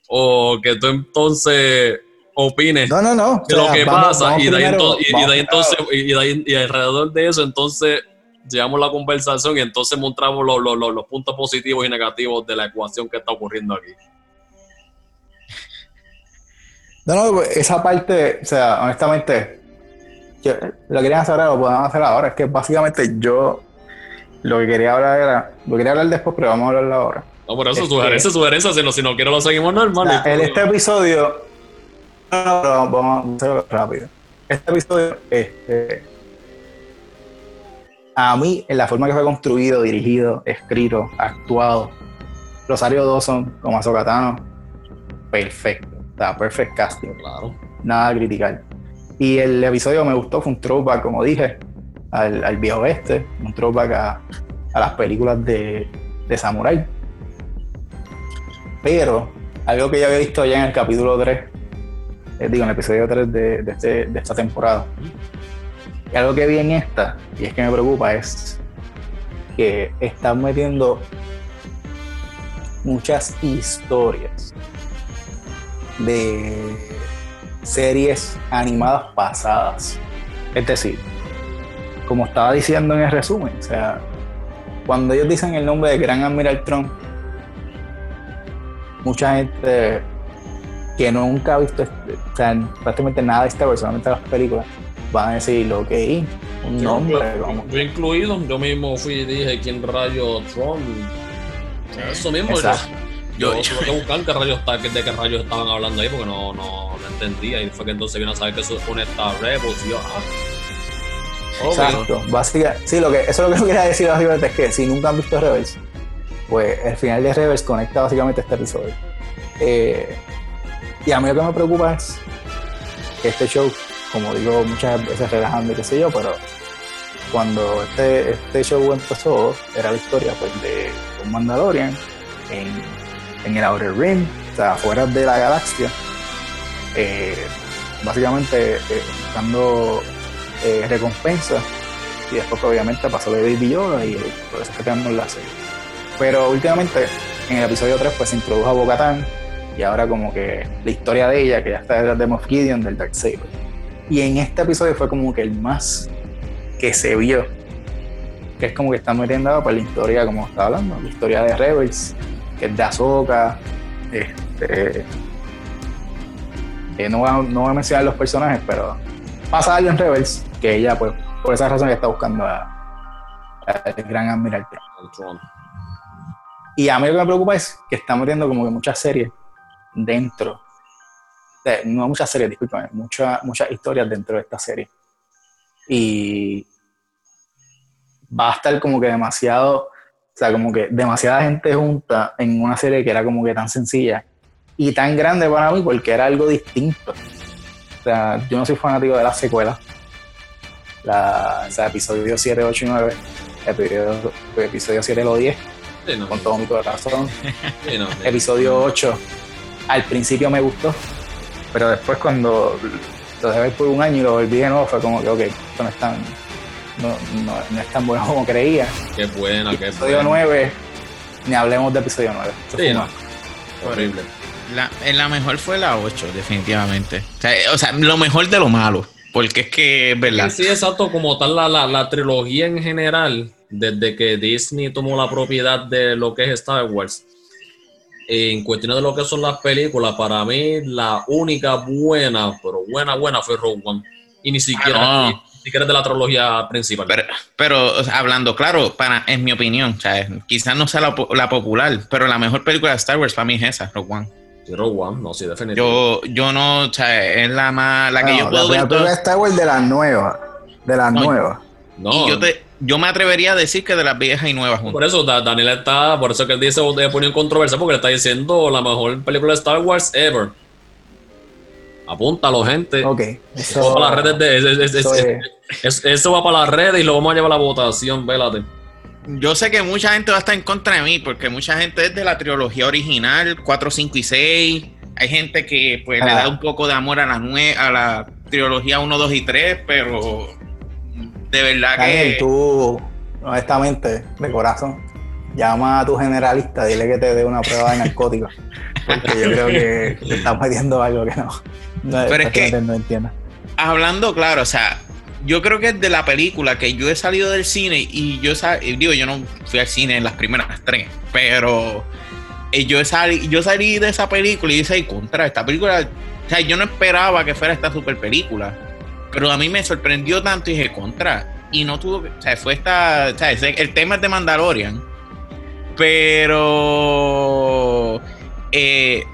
O que tú entonces opines No, no, no. de o lo que vamos- pasa vamos y de ahí, primero- ento- y- y de ahí vamos entonces y, de ahí- y alrededor de eso entonces llevamos la conversación y entonces mostramos los, los- los- los puntos positivos y negativos de la ecuación que está ocurriendo aquí. No, no, esa parte, o sea, honestamente, yo, lo querían hacer ahora, lo podemos hacer ahora. Es que básicamente yo lo que quería hablar era, lo quería hablar después, pero vamos a hablarlo ahora. No, por eso, Este- sugerencia, sugerencia, si no, si no quiero lo seguimos normal. Nah, en este episodio, no, no, pero vamos a hacerlo rápido. Este episodio, este, a mí, en la forma que fue construido, dirigido, escrito, actuado, Rosario Dawson como Azokatano, perfecto. Está perfect casting. Claro. nada a criticar. Y el episodio me gustó, fue un throwback, como dije, al, al viejo oeste, un throwback a, a las películas de, de Samurai. Pero algo que ya había visto ya en el capítulo 3, eh, digo, en el episodio 3 de, de este- de esta temporada, y algo que vi en esta, y es que me preocupa, es que están metiendo muchas historias de series animadas pasadas. Es decir, como estaba diciendo en el resumen, o sea, cuando ellos dicen el nombre de Gran Admiral Trump, mucha gente que nunca ha visto, este- o sea, prácticamente nada de Star Wars, solamente las películas, van a decir, ok, un nombre, como Yo incluido, yo mismo fui y dije quién rayo Tron. Eso mismo, yo, Exacto. yo, Yo- tuve que *laughs* buscar qué rayos está- de qué rayos estaban hablando ahí porque no, no, no entendía. Y fue que entonces vino a saber que eso es una Star Rebels y yo, ah. Ok. Exacto, básica, sí, lo que, eso es lo que yo *laughs* quería decir básicamente es que si nunca han visto Rebels, pues el final de Rebels conecta básicamente este episodio. Eh, y a mí lo que me preocupa es que este show, como digo muchas veces relajando y qué sé yo, pero cuando este, este show empezó, era la historia pues, de un Mandalorian en, en el Outer Rim, o sea, fuera de la galaxia, eh, básicamente eh, buscando eh, recompensa y después obviamente pasó de Baby Yoda y por eso es que tenemos la serie. Pero últimamente en el episodio 3 pues se introdujo a Bo-Katan y ahora como que la historia de ella que ya está detrás de Moff Gideon del Darksaber y en este episodio fue como que el más que se vio que es como que están metiendo pues la historia como estaba hablando la historia de Rebels que es de Ahsoka este eh, no, voy a, no voy a mencionar los personajes pero pasa algo en Rebels que ella pues por esa razón está buscando al gran Admiral. Y a mí lo que me preocupa es que están metiendo como que muchas series dentro. sea, no muchas series, discúlpame, muchas, muchas historias dentro de esta serie. Y va a estar como que demasiado, o sea, como que demasiada gente junta en una serie que era como que tan sencilla y tan grande para mí porque era algo distinto. O sea, yo no soy fanático de las secuelas. La, o sea, episodio 7, 8 y 9. Episodio, episodio 7 lo 10, Sí, no, con todo mi corazón. *laughs* sí, no, Episodio 8, al principio me gustó, pero después cuando lo dejé ver por un año y lo volví de nuevo, fue como que, ok, esto no es tan, no, no- no es tan bueno como creía. Qué buena, qué Episodio buena. 9, ni hablemos de episodio 9. Eso Sí, no. Horrible. La, eh, la mejor fue la 8, definitivamente. O sea, eh, o sea, lo mejor de lo malo. Porque es que es verdad. Sí, exacto, como tal la, la, la trilogía en general, desde que Disney tomó la propiedad de lo que es Star Wars, en cuestiones de lo que son las películas, para mí la única buena, pero buena, buena fue Rogue One. Y ni siquiera, Ah, no. Ni siquiera de la trilogía principal. Pero, pero, o sea, hablando claro, para, en mi opinión, o sea, quizás no sea la, po- la popular, pero la mejor película de Star Wars para mí es esa, Rogue One. Sí, Rogue One, no, sí, definitivamente. Yo, yo no, o sea, es la más, la que No, yo puedo la película de Star Wars de las nuevas, de las No, nuevas. no, y yo, te, yo me atrevería a decir que de las viejas y nuevas juntas. por eso Da- Daniel está, por eso que él dice, de pone en controversia, porque le está diciendo la mejor película de Star Wars ever. Apúntalo, gente. Ok, Eso va para las redes de, es- es- es- eso es- es- es- eso va para las redes y lo vamos a llevar a la votación, vélate. yo sé que mucha gente va a estar en contra de mí, porque mucha gente es de la trilogía original, 4, 5 y 6. Hay gente que pues le da Ah. un poco de amor a la, nue- a la trilogía 1, 2 y 3, pero de verdad Daniel, que... tú, honestamente, de corazón, llama a tu generalista, dile que te dé una prueba de narcóticos. Porque yo creo que te estás metiendo algo que no. No Pero es que- no entiendes. hablando claro, o sea, yo creo que es de la película que yo he salido del cine y yo digo, yo no fui al cine en las primeras tres, pero eh, yo, salí, yo salí de esa película y dije, contra, esta película, o sea, yo no esperaba que fuera esta super película, pero a mí me sorprendió tanto y dije, contra, y no tuvo, que- o sea, fue esta, o sea, el tema es de Mandalorian, pero, eh,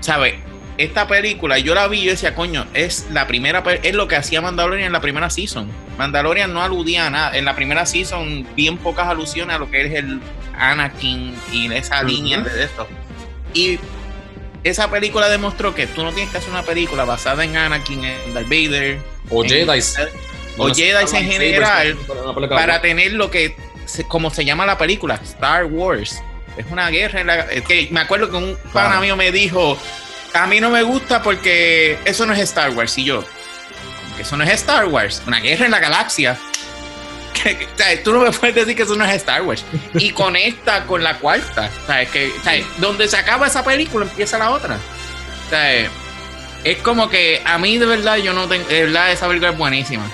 ¿sabes? Esta película, yo la vi y yo decía, coño, es la primera, es lo que hacía Mandalorian en la primera season. Mandalorian no aludía a nada. En la primera season, bien pocas alusiones a lo que es el Anakin y esa línea de esto. Y esa película demostró que tú no tienes que hacer una película basada en Anakin, en Darth Vader, O Jedi. o Jedi en general, para tener lo que, como se llama la película, Star Wars. Es una guerra. En la, que me acuerdo que un pana mío me dijo, a mí no me gusta porque eso no es Star Wars. Y yo, que eso no es Star Wars, una guerra en la galaxia. *laughs* Sea, tú no me puedes decir que eso no es Star Wars. Y *laughs* conecta con la cuarta. O sea, es que, sea, donde se acaba esa película empieza la otra. Es como que a mí de verdad yo no tengo, de verdad esa película es buenísima.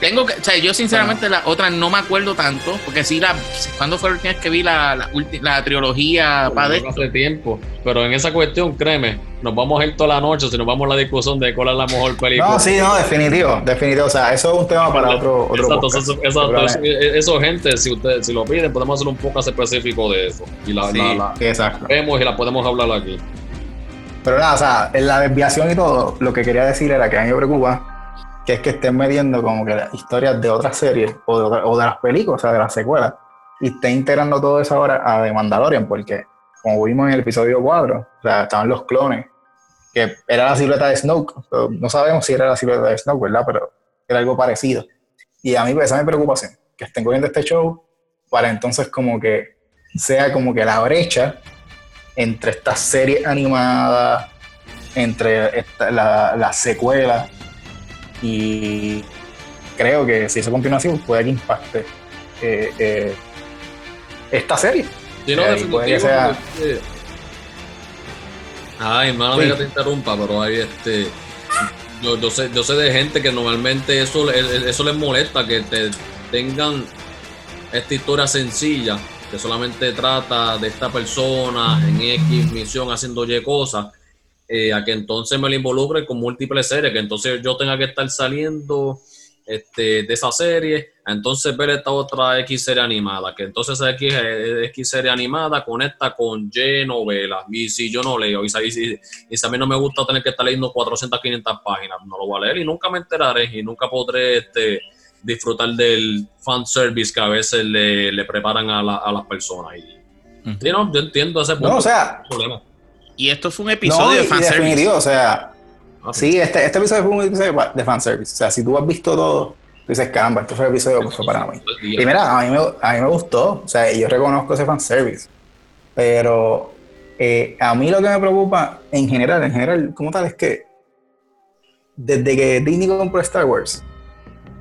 Tengo que, o sea, yo sinceramente la otra no me acuerdo tanto, porque sí la, ¿cuándo fue la última vez que vi la, la, ulti- la trilogía para de hace tiempo. Pero en esa cuestión, créeme, nos vamos a ir toda la noche si nos vamos a la discusión de cuál es la mejor película. No, sí, no, definitivo, definitivo. O sea, eso es un tema para otro, otro Exacto, podcast. eso, exacto, eso, eso, gente, si ustedes si lo piden, podemos hacer un poco específico de eso. Y la, Sí. la- la Exacto. vemos y la podemos hablar aquí. Pero nada, o sea, en la desviación y todo, lo que quería decir era que a mí me preocupa que es que estén metiendo como que las historias de otras series o de, o de las películas, o sea, de las secuelas, y estén integrando todo eso ahora a The Mandalorian, porque como vimos en el episodio 4, o sea, estaban los clones, que era la silueta de Snoke, no sabemos si era la silueta de Snoke, ¿verdad? Pero era algo parecido. Y a mí pues, esa es mi preocupación, que estén cogiendo este show para entonces como que sea como que la brecha entre estas series animadas, entre las secuelas, y creo que si eso continúa así, puede que impacte eh, eh, esta serie. Si no, Eh, puede que sea- este- Ay, hermano, Sí. te interrumpa, pero ahí este. Yo, yo sé, yo sé de gente que normalmente eso, eso les molesta, que te tengan esta historia sencilla, que solamente trata de esta persona en X misión haciendo Y cosas, eh, a que entonces me la involucre con múltiples series, que entonces yo tenga que estar saliendo este, de esa serie, a entonces ver esta otra X serie animada, que entonces esa X, eh, X serie animada conecta con Y novelas, y si yo no leo, y si, y si- y si a mí no me gusta tener que estar leyendo 400, 500 páginas, no lo voy a leer y nunca me enteraré y nunca podré este, disfrutar del fanservice que a veces le, le preparan a, la- a las personas. Y, sí, no, yo entiendo ese punto. No, o sea, problema. Y esto fue un no, episodio y, de fanservice. definitivo, o sea, sí, este, este episodio fue un episodio de fanservice. O sea, si tú has visto todo, tú dices, caramba, este fue el episodio que fue para mí. Y mira, a mí, me, a mí me gustó, o sea, yo reconozco ese fanservice, pero eh, a mí lo que me preocupa en general, en general, como tal, es que desde que Disney compró Star Wars,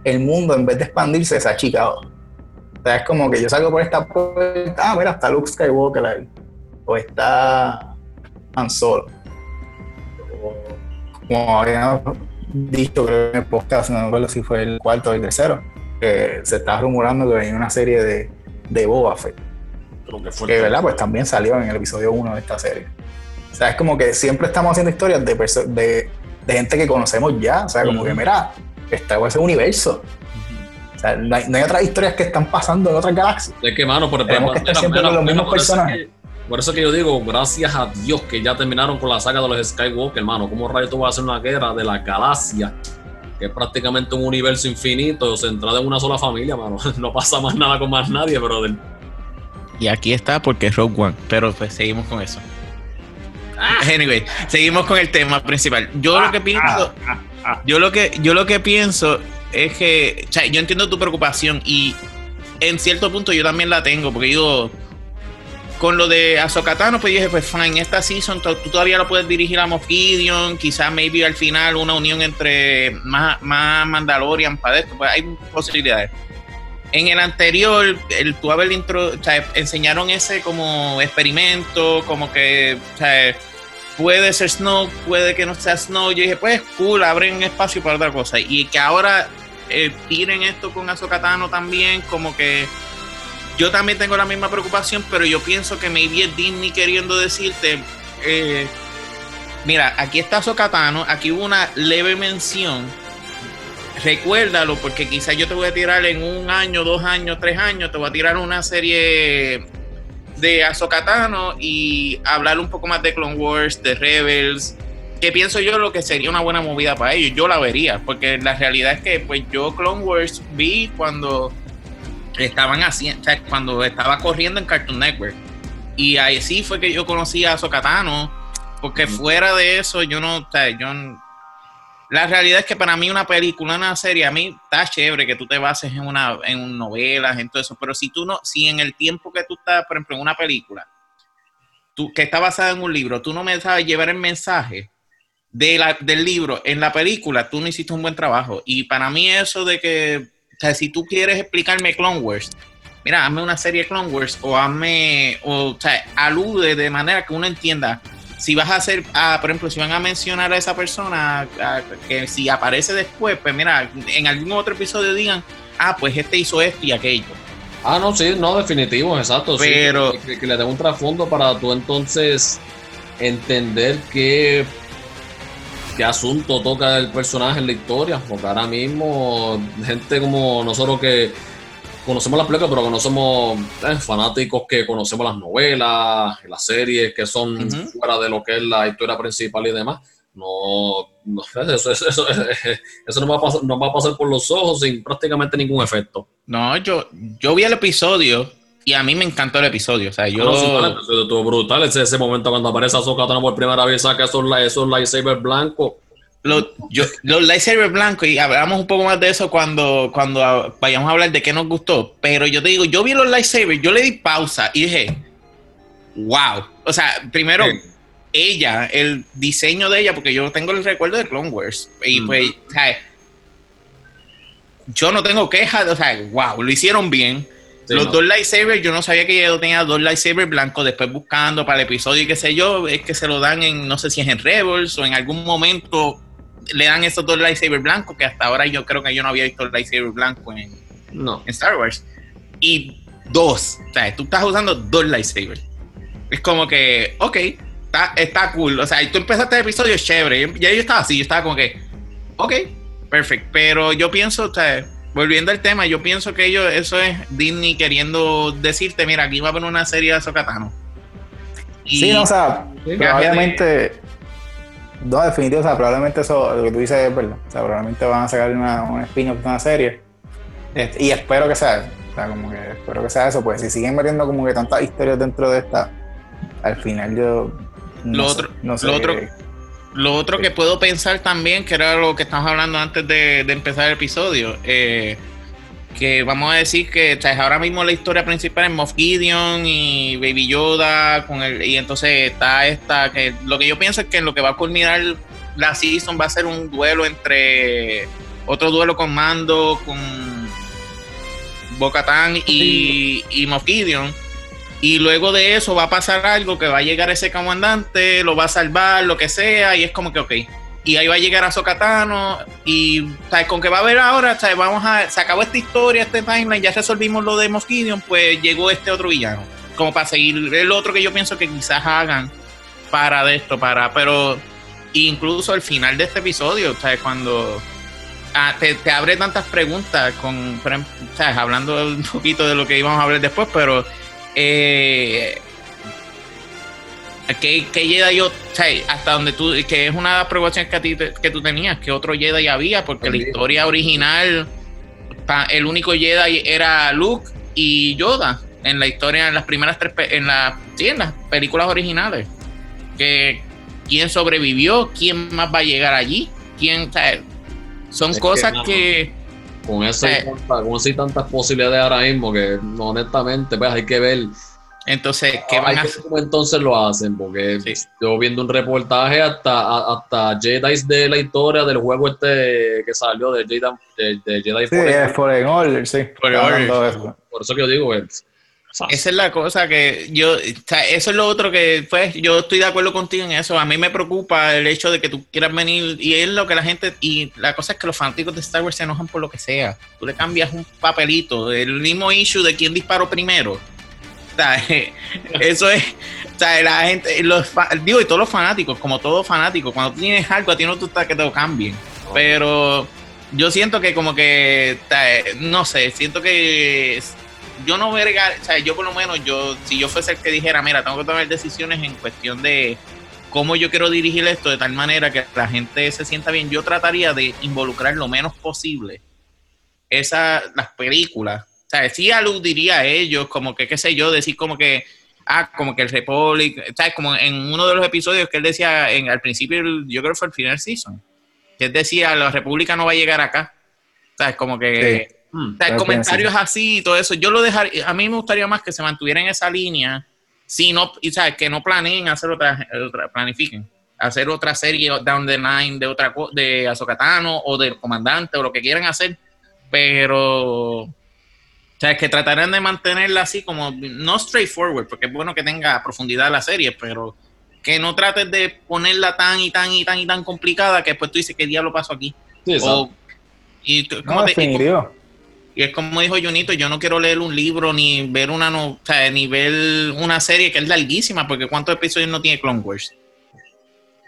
el mundo en vez de expandirse se ha achicado. O sea, es como que yo salgo por esta puerta, ah, mira, está Luke Skywalker ahí, o está Han Solo. Como habíamos dicho creo, en el podcast, no me acuerdo si fue el cuarto o el tercero, que se estaba rumorando que venía una serie de, de Boba Fett, Creo que fue que verdad, pues también salió en el episodio 1 de esta serie. O sea, es como que siempre estamos haciendo historias de, de, de gente que conocemos ya, o sea, como que mira, Star Wars es un universo. O sea, no hay, no hay otras historias que están pasando en otras galaxias. Es que, mano, por, Tenemos que estar mira, siempre con los mismos personajes. Por eso que yo digo, gracias a Dios que ya terminaron con la saga de los Skywalker, hermano. ¿Cómo rayos tú vas a hacer una guerra de la galaxia? Que es prácticamente un universo infinito centrado en una sola familia, mano. *laughs* No pasa más nada con más nadie, brother. Y aquí está porque es Rogue One, pero pues seguimos con eso. Anyway, seguimos con el tema principal. Yo lo que pienso, yo lo que, yo lo que pienso es que, o sea, yo entiendo tu preocupación y en cierto punto yo también la tengo, porque digo, con lo de Azokatano, pues dije, pues fine, esta season tú todavía lo puedes dirigir a Moff Gideon, quizás maybe al final una unión entre más, más Mandalorian para esto, pues hay posibilidades. En el anterior, el tú haber intro, o sea, enseñaron ese como experimento, como que, o sea, puede ser Snow, puede que no sea Snow. Yo dije, pues cool, abren espacio para otra cosa. Y que ahora eh, tiren esto con Azokatano también, como que yo también tengo la misma preocupación, pero yo pienso que maybe es Disney queriendo decirte, eh, mira, aquí está Azokatano, aquí hubo una leve mención. Recuérdalo, porque quizás yo te voy a tirar en un año, dos años, tres años, te voy a tirar una serie de Azokatano y hablar un poco más de Clone Wars, de Rebels, que pienso yo lo que sería una buena movida para ellos. Yo la vería, porque la realidad es que pues yo Clone Wars vi cuando estaban haciendo, o sea, cuando estaba corriendo en Cartoon Network. Y ahí sí fue que yo conocí a Azokatano, porque fuera de eso yo no, o sea, yo la realidad es que para mí una película, una serie, a mí está chévere que tú te bases en una en novelas, en todo eso, pero si tú no, si en el tiempo que tú estás, por ejemplo, en una película, tú, que está basada en un libro, tú no me sabes llevar el mensaje de la, del libro en la película, tú no hiciste un buen trabajo. Y para mí eso de que, sea, si tú quieres explicarme Clone Wars, mira, hazme una serie de Clone Wars o hazme, o, o sea, alude de manera que uno entienda si vas a hacer, ah, por ejemplo, si van a mencionar a esa persona, ah, que si aparece después, pues mira, en algún otro episodio digan, ah, pues este hizo esto y aquello. Ah, no, sí, no, definitivo, exacto. Pero. que, le dé un trasfondo para tú entonces entender qué, qué asunto toca el personaje en la historia. Porque ahora mismo, gente como nosotros que conocemos las películas, pero que no somos eh, fanáticos que conocemos las novelas, las series que son fuera de lo que es la historia principal y demás. No, *laughs* eso, eso, eso, eso no, va a pasar, no va a pasar por los ojos sin prácticamente ningún efecto. No, yo, yo vi el episodio y a mí me encantó el episodio. O sea, yo. No, sí, brutal ese, ese momento cuando aparece Azokatano por primera vez, saca esos, esos lightsabers blancos los, yo, los lightsabers blancos, y hablamos un poco más de eso cuando, cuando vayamos a hablar de qué nos gustó. Pero yo te digo, yo vi los lightsabers, yo le di pausa y dije, wow. O sea, primero, ella, el diseño de ella, porque yo tengo el recuerdo de Clone Wars. Y pues, yo no tengo quejas, o sea, wow, lo hicieron bien. Los dos lightsabers, yo no sabía que ella tenía dos lightsabers blancos. Después buscando para el episodio y qué sé yo, es que se lo dan en, no sé si es en Rebels o en algún momento le dan esos dos lightsabers blancos, que hasta ahora yo creo que yo no había visto el lightsaber blanco en, no. en Star Wars. Y dos, o sea, tú estás usando dos lightsabers. Es como que, ok, está, está cool. O sea, tú empezaste el episodio chévere. Ya yo estaba así, yo estaba como que, ok, perfecto. Pero yo pienso, o sea, volviendo al tema, yo pienso que ellos, eso es Disney queriendo decirte, mira, aquí va a haber una serie de Sokatano. sí, no, o sea, obviamente no, definitivo, o sea, probablemente eso, lo que tú dices es verdad. O sea, probablemente van a sacar una, un spin-off de una serie. Este, y espero que sea O sea, como que espero que sea eso, pues si siguen metiendo como que tantas historias dentro de esta, al final yo. No lo, otro, no sé, lo otro, lo otro que puedo pensar también, que era lo que estamos hablando antes de, de empezar el episodio, eh, que vamos a decir que ahora mismo la historia principal es Moff Gideon y Baby Yoda con el, y entonces está esta que lo que yo pienso es que lo que va a culminar la season va a ser un duelo entre otro duelo con Mando con Bocatán y, y Moff Gideon y luego de eso va a pasar algo que va a llegar ese comandante lo va a salvar lo que sea y es como que ok y ahí va a llegar a Sokatano y ¿sabes? con que va a haber ahora, ¿sabes? vamos a, se acabó esta historia, este timeline, ya resolvimos lo de Mosquidion, pues llegó este otro villano, como para seguir el otro que yo pienso que quizás hagan para de esto, para, pero incluso al final de este episodio, ¿sabes? cuando ah, te, abre tantas preguntas con, ¿sabes? hablando un poquito de lo que íbamos a hablar después, pero eh, ¿Qué, qué Jedi yo, o sea, hasta donde tú, que es una preocupación que, a ti, que tú tenías, que otro Jedi había, porque la historia original, el único Jedi era Luke y Yoda en la historia, en las primeras tres, en, la, sí, en las películas originales. Que quién sobrevivió, quién más va a llegar allí, quién, o sea, son cosas que, con eso, Eh. con eso hay tantas posibilidades ahora mismo que honestamente pues hay que ver Entonces, ¿qué van a hacer? ver cómo entonces lo hacen porque Sí. yo viendo un reportaje hasta hasta Jedi de la historia del juego este que salió de Jedi de, de Jedi Sí, Fallen es Fallen Order, sí. Fallen Order. por eso que yo digo que Esa es la cosa que yo, o sea, eso es lo otro que, pues, yo estoy de acuerdo contigo en eso. A mí me preocupa el hecho de que tú quieras venir y es lo que la gente, y la cosa es que los fanáticos de Star Wars se enojan por lo que sea. Tú le cambias un papelito, el mismo issue de quién disparó primero. O sea, *laughs* eso es, o sea, la gente, los, digo, y todos los fanáticos, como todo fanático, cuando tú tienes algo, a ti no te gusta que te lo cambien. Pero yo siento que como que, no sé, siento que yo no verga, o sea, yo por lo menos, yo, si yo fuese el que dijera, mira, tengo que tomar decisiones en cuestión de cómo yo quiero dirigir esto de tal manera que la gente se sienta bien, yo trataría de involucrar lo menos posible esa, las películas. O sea, sí aludiría a ellos, como que, qué sé yo, decir como que, ah, como que el Republic, ¿sabes? Como en uno de los episodios que él decía en, al principio, yo creo que fue el final season, que él decía, la República no va a llegar acá. ¿Sabes? Como que... hmm, O sea, comentarios así y todo eso. Yo lo dejaría, a mí me gustaría más que se mantuviera en esa línea, si no, y sabes, que no planeen hacer otra, otra planifiquen, hacer otra serie down the line de otra de Azokatano o del comandante o lo que quieran hacer, pero o sea, que tratarán de mantenerla así como no straightforward, porque es bueno que tenga profundidad la serie, pero que no trates de ponerla tan y tan y tan y tan complicada que después tú dices qué diablo pasó aquí. sí. O, y, No, te- y. y es como dijo Junito, yo no quiero leer un libro ni ver una no, o sea, ni ver una serie que es larguísima, porque ¿cuántos episodios no tiene Clone Wars?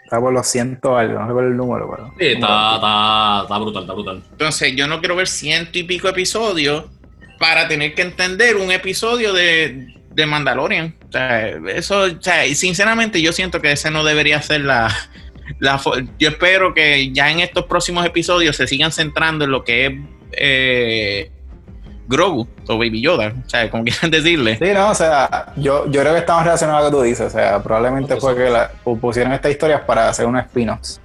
Está por los ciento algo, no recuerdo el número, pero. Sí, está, está, está brutal, está brutal. Entonces, yo no quiero ver ciento y pico episodios para tener que entender un episodio de, de Mandalorian. O sea, eso, o sea, y sinceramente yo siento que ese no debería ser la, la yo espero que ya en estos próximos episodios se sigan centrando en lo que es eh, Grogu o Baby Yoda, o sea, como *laughs* quieran decirle. Sí, no, o sea, yo, yo creo que estamos relacionados a lo que tú dices. O sea, probablemente fue que la, pusieron estas historias para hacer unos spin-offs.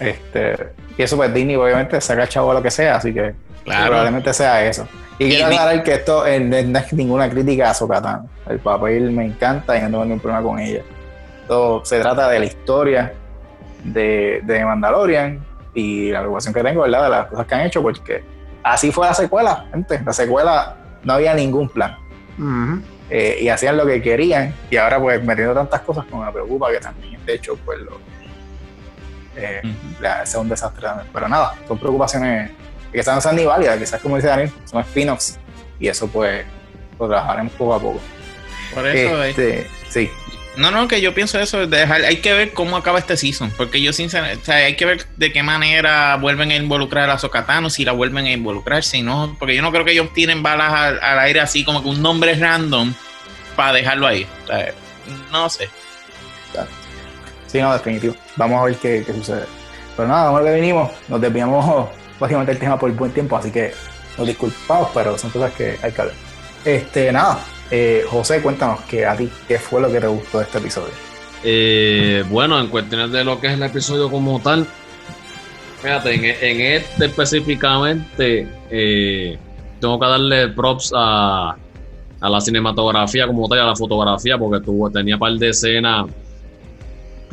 Este, y eso, pues Disney, obviamente, saca chavo a lo que sea, así que Claro. probablemente sea eso. Y, Y quiero aclarar que esto eh, no es ninguna crítica a Sokatan. El papel me encanta y no tengo ningún problema con ella. Todo se trata de la historia de, de Mandalorian y la preocupación que tengo, ¿verdad? De las cosas que han hecho, porque así fue la secuela, gente. La secuela no había ningún plan. Eh, y hacían lo que querían y ahora pues metiendo tantas cosas como me preocupa que también de hecho pues lo eh, la- sea un desastre también. pero nada son preocupaciones que quizás no sean ni válidas quizás como dice Daniel son spin-offs y eso pues lo trabajaremos poco a poco Por eso es. este, sí No, no, que yo pienso eso, de dejar, hay que ver cómo acaba este season, porque yo sinceramente, o sea, hay que ver de qué manera vuelven a involucrar a Sokatano, si la vuelven a involucrar, si no, porque yo no creo que ellos tiren balas al, aire así como que un nombre random para dejarlo ahí. O sea, no sé. sí no definitivo vamos a ver qué, qué sucede pero nada vamos a lo que vinimos nos desviamos *laughs* básicamente el tema por buen tiempo así que nos disculpamos pero son cosas que hay que hablar este nada eh, José cuéntanos que a ti qué fue lo que te gustó de este episodio. Eh, bueno, en cuestiones de lo que es el episodio como tal, fíjate, en, en este específicamente, eh, tengo que darle props a, a la cinematografía como tal, y a la fotografía, porque tuvo, tenía par de escenas,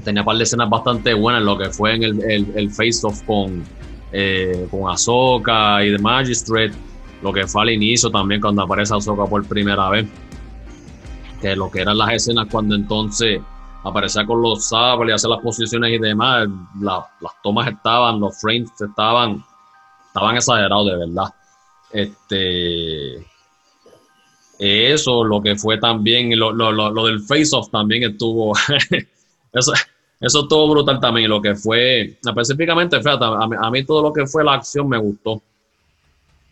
tenía par de escenas bastante buenas, lo que fue en el, el, el face-off con, eh, con Ahsoka y The Magistrate, lo que fue al inicio también cuando aparece Ahsoka por primera vez que lo que eran las escenas cuando entonces aparecía con los sables hacía las posiciones y demás, la- las tomas estaban, los frames estaban, estaban exagerados de verdad. Este, eso, lo que fue también, lo, lo, lo, del face-off también estuvo, *laughs* eso, eso estuvo brutal también, lo que fue, específicamente, fíjate, a mí, todo lo que fue la acción me gustó.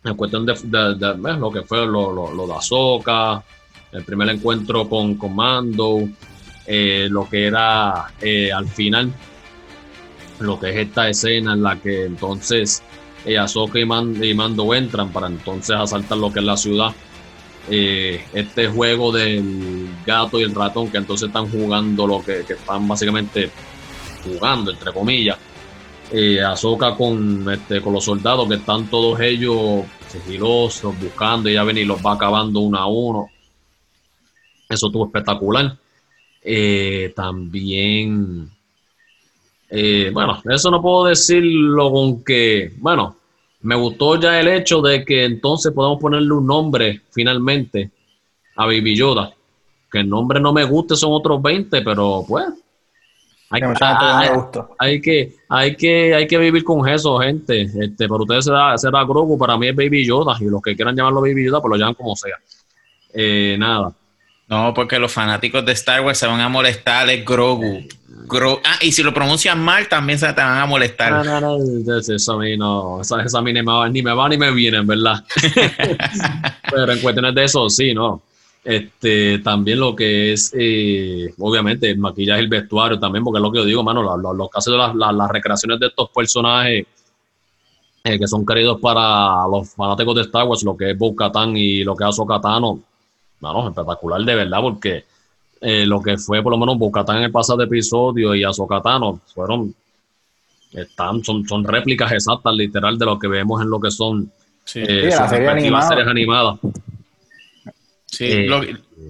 En cuestión de, de- lo que fue lo, lo, lo de Ahsoka, el primer encuentro con, con Mando, eh, lo que era eh, al final, lo que es esta escena en la que entonces eh, y, Man- y Mando entran para entonces asaltar lo que es la ciudad. Eh, este juego del gato y el ratón que entonces están jugando lo que, están básicamente jugando entre comillas eh, con, este, con los soldados que están todos ellos sigilosos, buscando, y ya ven y los va acabando uno a uno. Eso estuvo espectacular. Eh, también, eh, bueno, eso no puedo decirlo con que, bueno, me gustó ya el hecho de que entonces podemos ponerle un nombre finalmente a Baby Yoda. Que el nombre no me guste, son otros 20, pero pues. Hay, que, hay, que, hay, que, hay que vivir con eso, gente. Este, para ustedes será, será Grogu, para mí es Baby Yoda. Y los que quieran llamarlo Baby Yoda, pues lo llaman como sea. Eh, nada. No, porque los fanáticos de Star Wars se van a molestar, es Grogu. ah, y si lo pronuncian mal, también se te van a molestar. No, no, no, eso a mí no, eso, a mí ni me, va, ni me va ni me viene, ¿verdad? *laughs* Pero en cuestiones de eso, sí, ¿no? Este, también lo que es, eh, obviamente, el maquillaje, el vestuario también, porque es lo que yo digo, mano, los, casos de las, las, recreaciones de estos personajes eh, que son queridos para los fanáticos de Star Wars, lo que es bo y lo que es Ahsoka no, espectacular de verdad, porque eh, lo que fue por lo menos Bocatán en el pasado episodio y Azokatano fueron, están, son, son réplicas exactas, literal, de lo que vemos en lo que son eh, las series animadas. Sí, eh,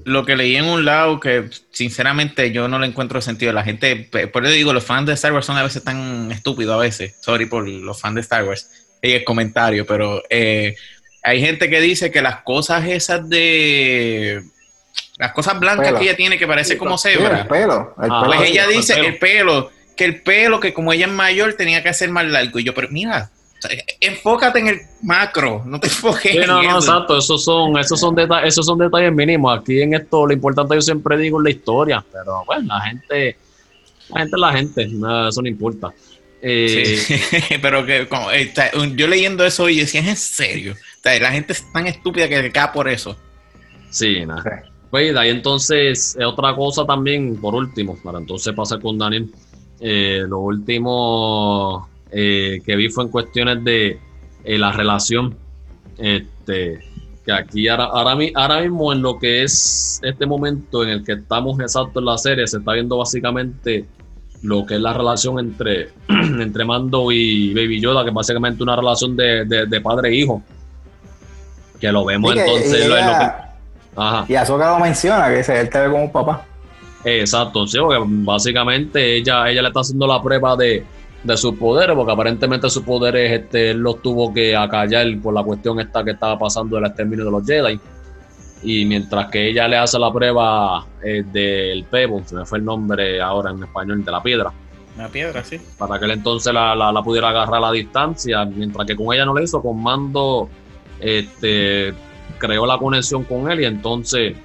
lo, que leí en un lado que sinceramente yo no le encuentro sentido. La gente, por eso digo, los fans de Star Wars son a veces tan estúpidos a veces. Sorry por los fans de Star Wars. Y el comentario, pero eh, hay gente que dice que las cosas esas de las cosas blancas que ella tiene que parece como cebra. el pelo, ah, pues ella dice el pelo, que el pelo que como ella es mayor tenía que ser más largo y yo, pero mira, enfócate en el macro, no te *laughs* enfoques no, no, exacto, esos son, esos son detalles, esos son detalles mínimos. Aquí en esto lo importante yo siempre digo es la historia, pero bueno, la gente, la gente es la gente, eso no importa. Eh, *laughs* pero que como, eh, yo leyendo eso y decía, ¿es en serio? La gente es tan estúpida que cae por eso. Sí, nada. Pues ahí entonces, eh, otra cosa también, por último, para entonces pasar con Daniel. Eh, lo último eh, que vi fue en cuestiones de la relación. Este, que aquí ahora, ahora, mismo en lo que es este momento en el que estamos exacto en la serie, se está viendo básicamente lo que es la relación entre, *clears throat* entre Mando y Baby Yoda, que es básicamente una relación de, de padre e hijo que lo vemos entonces. lo, Ajá. Y Azoka lo menciona, que él te ve como un papá. Exacto, sí, porque básicamente ella, ella le está haciendo la prueba de, de sus poderes, porque aparentemente sus poderes este, él los tuvo que acallar por la cuestión esta que estaba pasando del exterminio de los Jedi. Y mientras que ella le hace la prueba eh, del Pebble, se me fue el nombre ahora en español, de la piedra. La piedra, sí. Para que él entonces la, la, la pudiera agarrar a la distancia, mientras que con ella no le hizo, con mando este, creó la conexión con él y entonces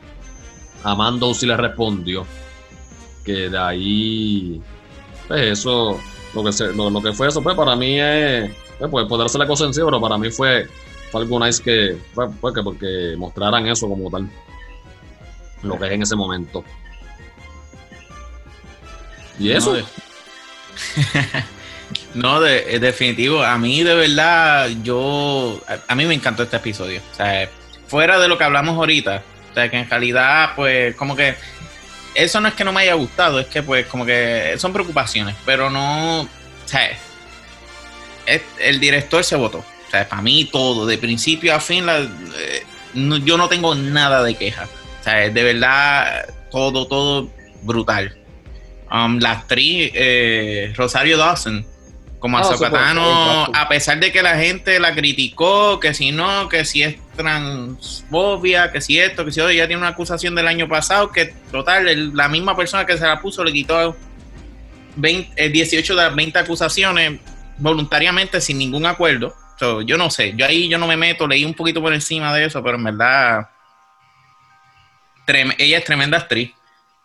Amando sí le respondió. Que de ahí, pues eso, lo que, lo, que fue eso, pues para mí es, pues, pues poder hacer la cosa en sí, pero para mí fue, algo nice que, fue, que porque mostraran eso como tal, lo que es en ese momento. Y eso. No, *laughs* de, definitivo. A mí, de verdad, yo. A, mí me encantó este episodio. O sea, fuera de lo que hablamos ahorita. O sea, que en realidad, pues, como que. Eso no es que no me haya gustado, es que, pues, como que son preocupaciones. Pero no. O sea, el director se votó. O sea, para mí todo, de principio a fin, la, eh, yo no tengo nada de queja. O sea, de verdad, todo, todo brutal. Um, la actriz eh, Rosario Dawson como a Azokatano, a pesar de que la gente la criticó, que si no, que si es transfobia, que si esto, que si ya tiene una acusación del año pasado, que total, la misma persona que se la puso le quitó 20, 18 de las 20 acusaciones voluntariamente sin ningún acuerdo. yo no sé, yo ahí yo no me meto, leí un poquito por encima de eso, pero en verdad ella es tremenda actriz.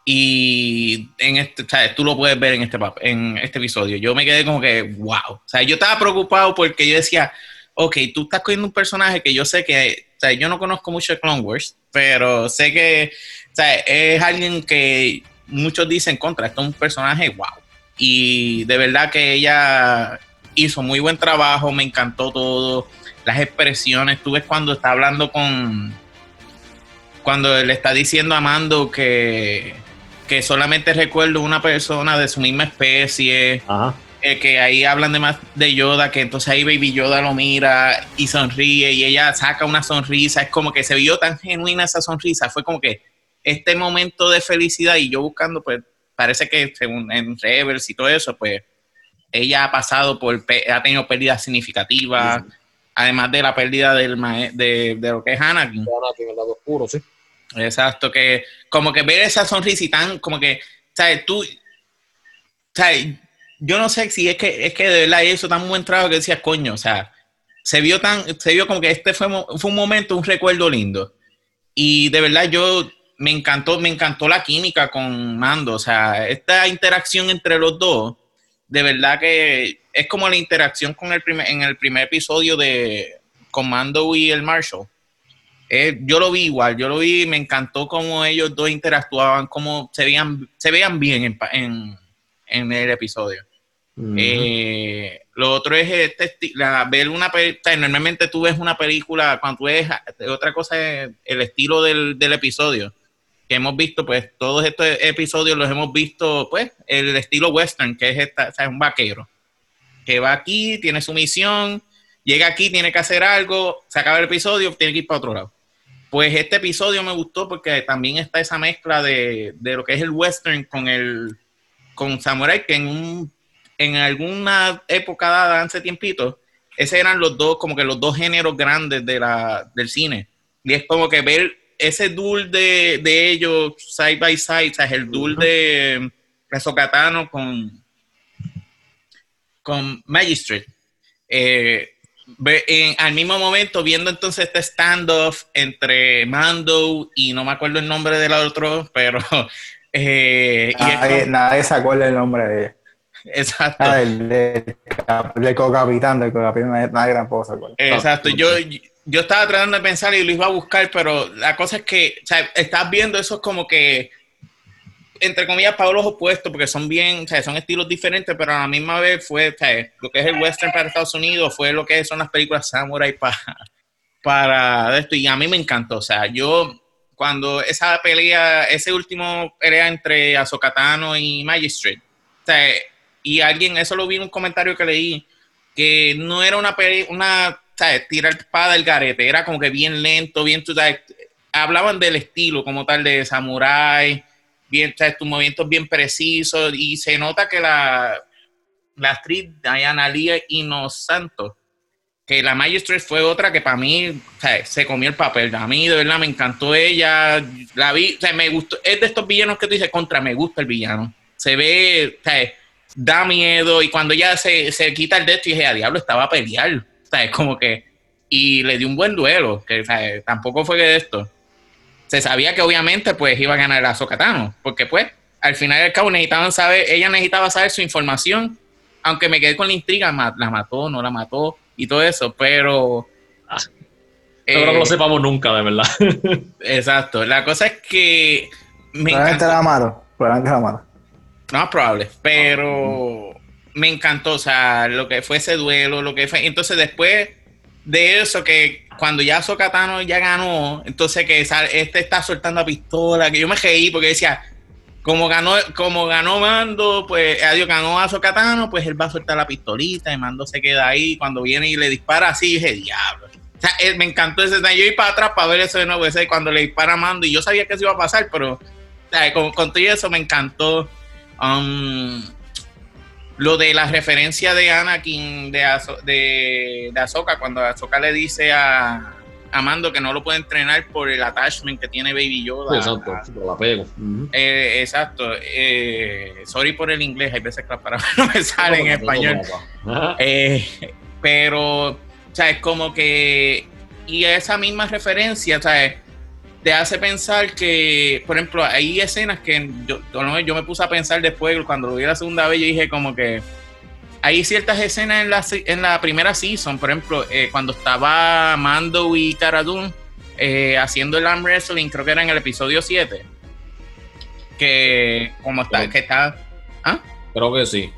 Y en este, ¿sabes? Tú lo puedes ver en este, en este episodio. Yo me quedé como que, wow. O sea, yo estaba preocupado porque yo decía, ok, tú estás cogiendo un personaje que yo sé que, o sea, yo no conozco mucho de Clone Wars, pero sé que, o sea, es alguien que muchos dicen contra, esto es un personaje, wow. Y de verdad que ella hizo muy buen trabajo, me encantó todo, las expresiones, tú ves cuando está hablando con, cuando le está diciendo a Mando que que solamente recuerdo una persona de su misma especie. eh, que ahí hablan de más de Yoda, que entonces ahí Baby Yoda lo mira y sonríe y ella saca una sonrisa, es como que se vio tan genuina esa sonrisa, fue como que este momento de felicidad y yo buscando, pues parece que según en Rebels y todo eso, pues ella ha pasado por, ha tenido pérdidas significativas, además de la pérdida del de, de, lo que es Anakin. Anakin, el lado oscuro, sí. Exacto, que como que ver esa sonrisa tan, como que, ¿sabes? Tú, ¿sabes? yo no sé si es que, es que de verdad eso tan buen trabajo que decías, coño, o sea, se vio tan, se vio como que este fue, fue un momento, un recuerdo lindo. Y de verdad yo me encantó, me encantó la química con Mando, o sea, esta interacción entre los dos, de verdad que es como la interacción con el primer, en el primer episodio de con Mando y el Marshall. Eh, yo lo vi igual, yo lo vi, me encantó cómo ellos dos interactuaban, cómo se veían, se veían bien en, en, en el episodio. Eh, lo otro es este, ver una película, normalmente tú ves una película, cuando tú ves, otra cosa es el estilo del, episodio, que hemos visto, pues todos estos episodios los hemos visto, pues, el estilo western, que es, esta, un vaquero, que va aquí, tiene su misión, llega aquí, tiene que hacer algo, se acaba el episodio, tiene que ir para otro lado. Pues este episodio me gustó porque también está esa mezcla de, de lo que es el western con el con Samurai, que en un en alguna época dada, hace tiempito, esos eran los dos, como que los dos géneros grandes de la, del cine. Y es como que ver ese duel de, de ellos side by side, o sea, el duel de Sokatano con, con Magistrate. Eh, al mismo momento, viendo entonces este standoff entre Mando y no me acuerdo el nombre del otro, pero. *laughs* Eh, nadie, nadie se acuerda el nombre de ella. Exacto. Ah, el, co-capitán, del co-capitán, nadie tampoco se acuerda. Exacto. Yo, yo estaba tratando de pensar y lo iba a buscar, pero la cosa es que, o sea, estás viendo eso como que, entre comillas, para los opuestos, porque son bien, o sea, son estilos diferentes, pero a la misma vez fue, o sea, lo que es el western para Estados Unidos fue lo que son las películas samurai para, para esto, y a mí me encantó, o sea, yo cuando esa pelea, ese último pelea entre Azokatano y Magistrate, o sea, y alguien, eso lo vi en un comentario que leí, que no era una, una ¿sabes? tirar espada del garete, era como que bien lento, bien, ¿sabes? hablaban del estilo como tal de samurai, bien, tus movimientos bien precisos, y se nota que la, la actriz Diana Lee Inosanto, que la Magistrate fue otra que para mí ¿sabes? se comió el papel. A mí de verdad me encantó ella, la vi, o sea, me gustó, es de estos villanos que tú dices, contra, me gusta el villano. Se ve, ¿sabes? da miedo y cuando ya se, se quita el de esto y dije, a diablo, estaba a pelear, es Como que, y le dio un buen duelo, que tampoco fue de esto. Se sabía que obviamente pues iba a ganar a Sokatano, porque pues al final del cabo necesitaban saber, ella necesitaba saber su información, aunque me quedé con la intriga, la mató, no la mató y todo eso, pero... Ah, no lo sepamos nunca, de verdad. *laughs* exacto. La cosa es que... Me probablemente la mató, probablemente la mató. No es probable, pero me encantó, o sea, lo que fue ese duelo, lo que fue. Entonces, después de eso, que cuando ya Sokatano ya ganó, entonces que este está soltando la pistola, que yo me reí porque decía, como ganó, como ganó Mando, pues adiós, ganó a Sokatano, pues él va a soltar la pistolita y Mando se queda ahí. Cuando viene y le dispara así, dije, diablo. O sea, me encantó ese Yo iba para atrás para ver eso de nuevo, ese cuando le dispara Mando, y yo sabía que eso iba a pasar, pero con, con todo eso me encantó. Um, lo de la referencia de Anakin de, de, de Ahsoka, cuando Ahsoka le dice a, Mando que no lo puede entrenar por el attachment que tiene Baby Yoda. exacto, la pego. Eh, exacto. Eh, sorry por el inglés, hay veces que las palabras *laughs* no me salen en español. Eh, pero, o sea, es como que. Y esa misma referencia, ¿sabes? Te hace pensar que, por ejemplo, hay escenas que yo, yo me puse a pensar después, cuando lo vi la segunda vez, yo dije como que hay ciertas escenas en la, en la primera season, por ejemplo, eh, cuando estaba Mando y Cara eh, haciendo el arm wrestling, creo que era en el episodio 7, que como está, que está... ¿ah? Creo que sí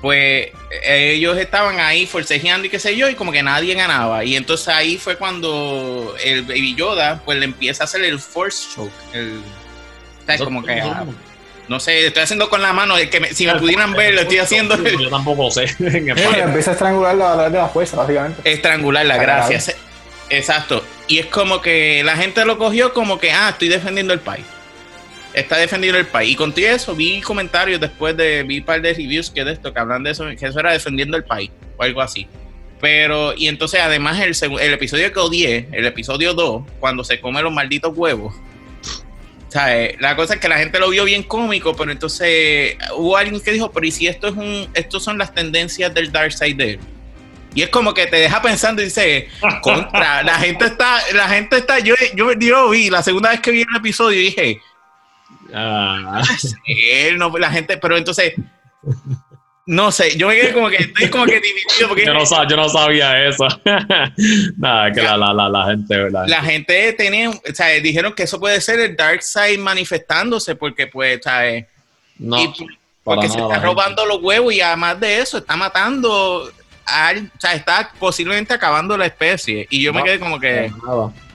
pues ellos estaban ahí forcejeando y qué sé yo, y como que nadie ganaba. Y entonces ahí fue cuando el Baby Yoda, pues le empieza a hacer el Force Choke. El, Como que. No sé, estoy haciendo con la mano, que si me pudieran ver, lo estoy haciendo. Yo tampoco sé. *laughs* empieza a estrangularla a través de la fuerza, básicamente. Estrangularla, gracias. Exacto. Y es como que la gente lo cogió como que, ah, estoy defendiendo el país. Está defendiendo el país. Y con eso, vi comentarios después de, vi un par de reviews que de esto, que hablan de eso, que eso era defendiendo el país, o algo así. Pero, y entonces además el, el episodio que odié, el episodio 2, cuando se come los malditos huevos, la cosa es que la gente lo vio bien cómico, pero entonces hubo alguien que dijo, pero ¿y si esto es un, estos son las tendencias del Dark Side de Y es como que te deja pensando y dice, contra, la gente está, la gente está, yo, yo, yo vi, la segunda vez que vi el episodio dije, ah. él no, la gente, pero entonces no sé, yo me quedé como que estoy como que dividido. Porque yo, no, yo no sabía eso. *laughs* Nada, que la, la, la, la, gente. La, gente tenía, o sea, dijeron que eso puede ser el Dark Side manifestándose, porque pues, ¿sabes? No. porque se está robando los huevos y además de eso, está matando. A, o sea, está posiblemente acabando la especie. Y yo me quedé como que.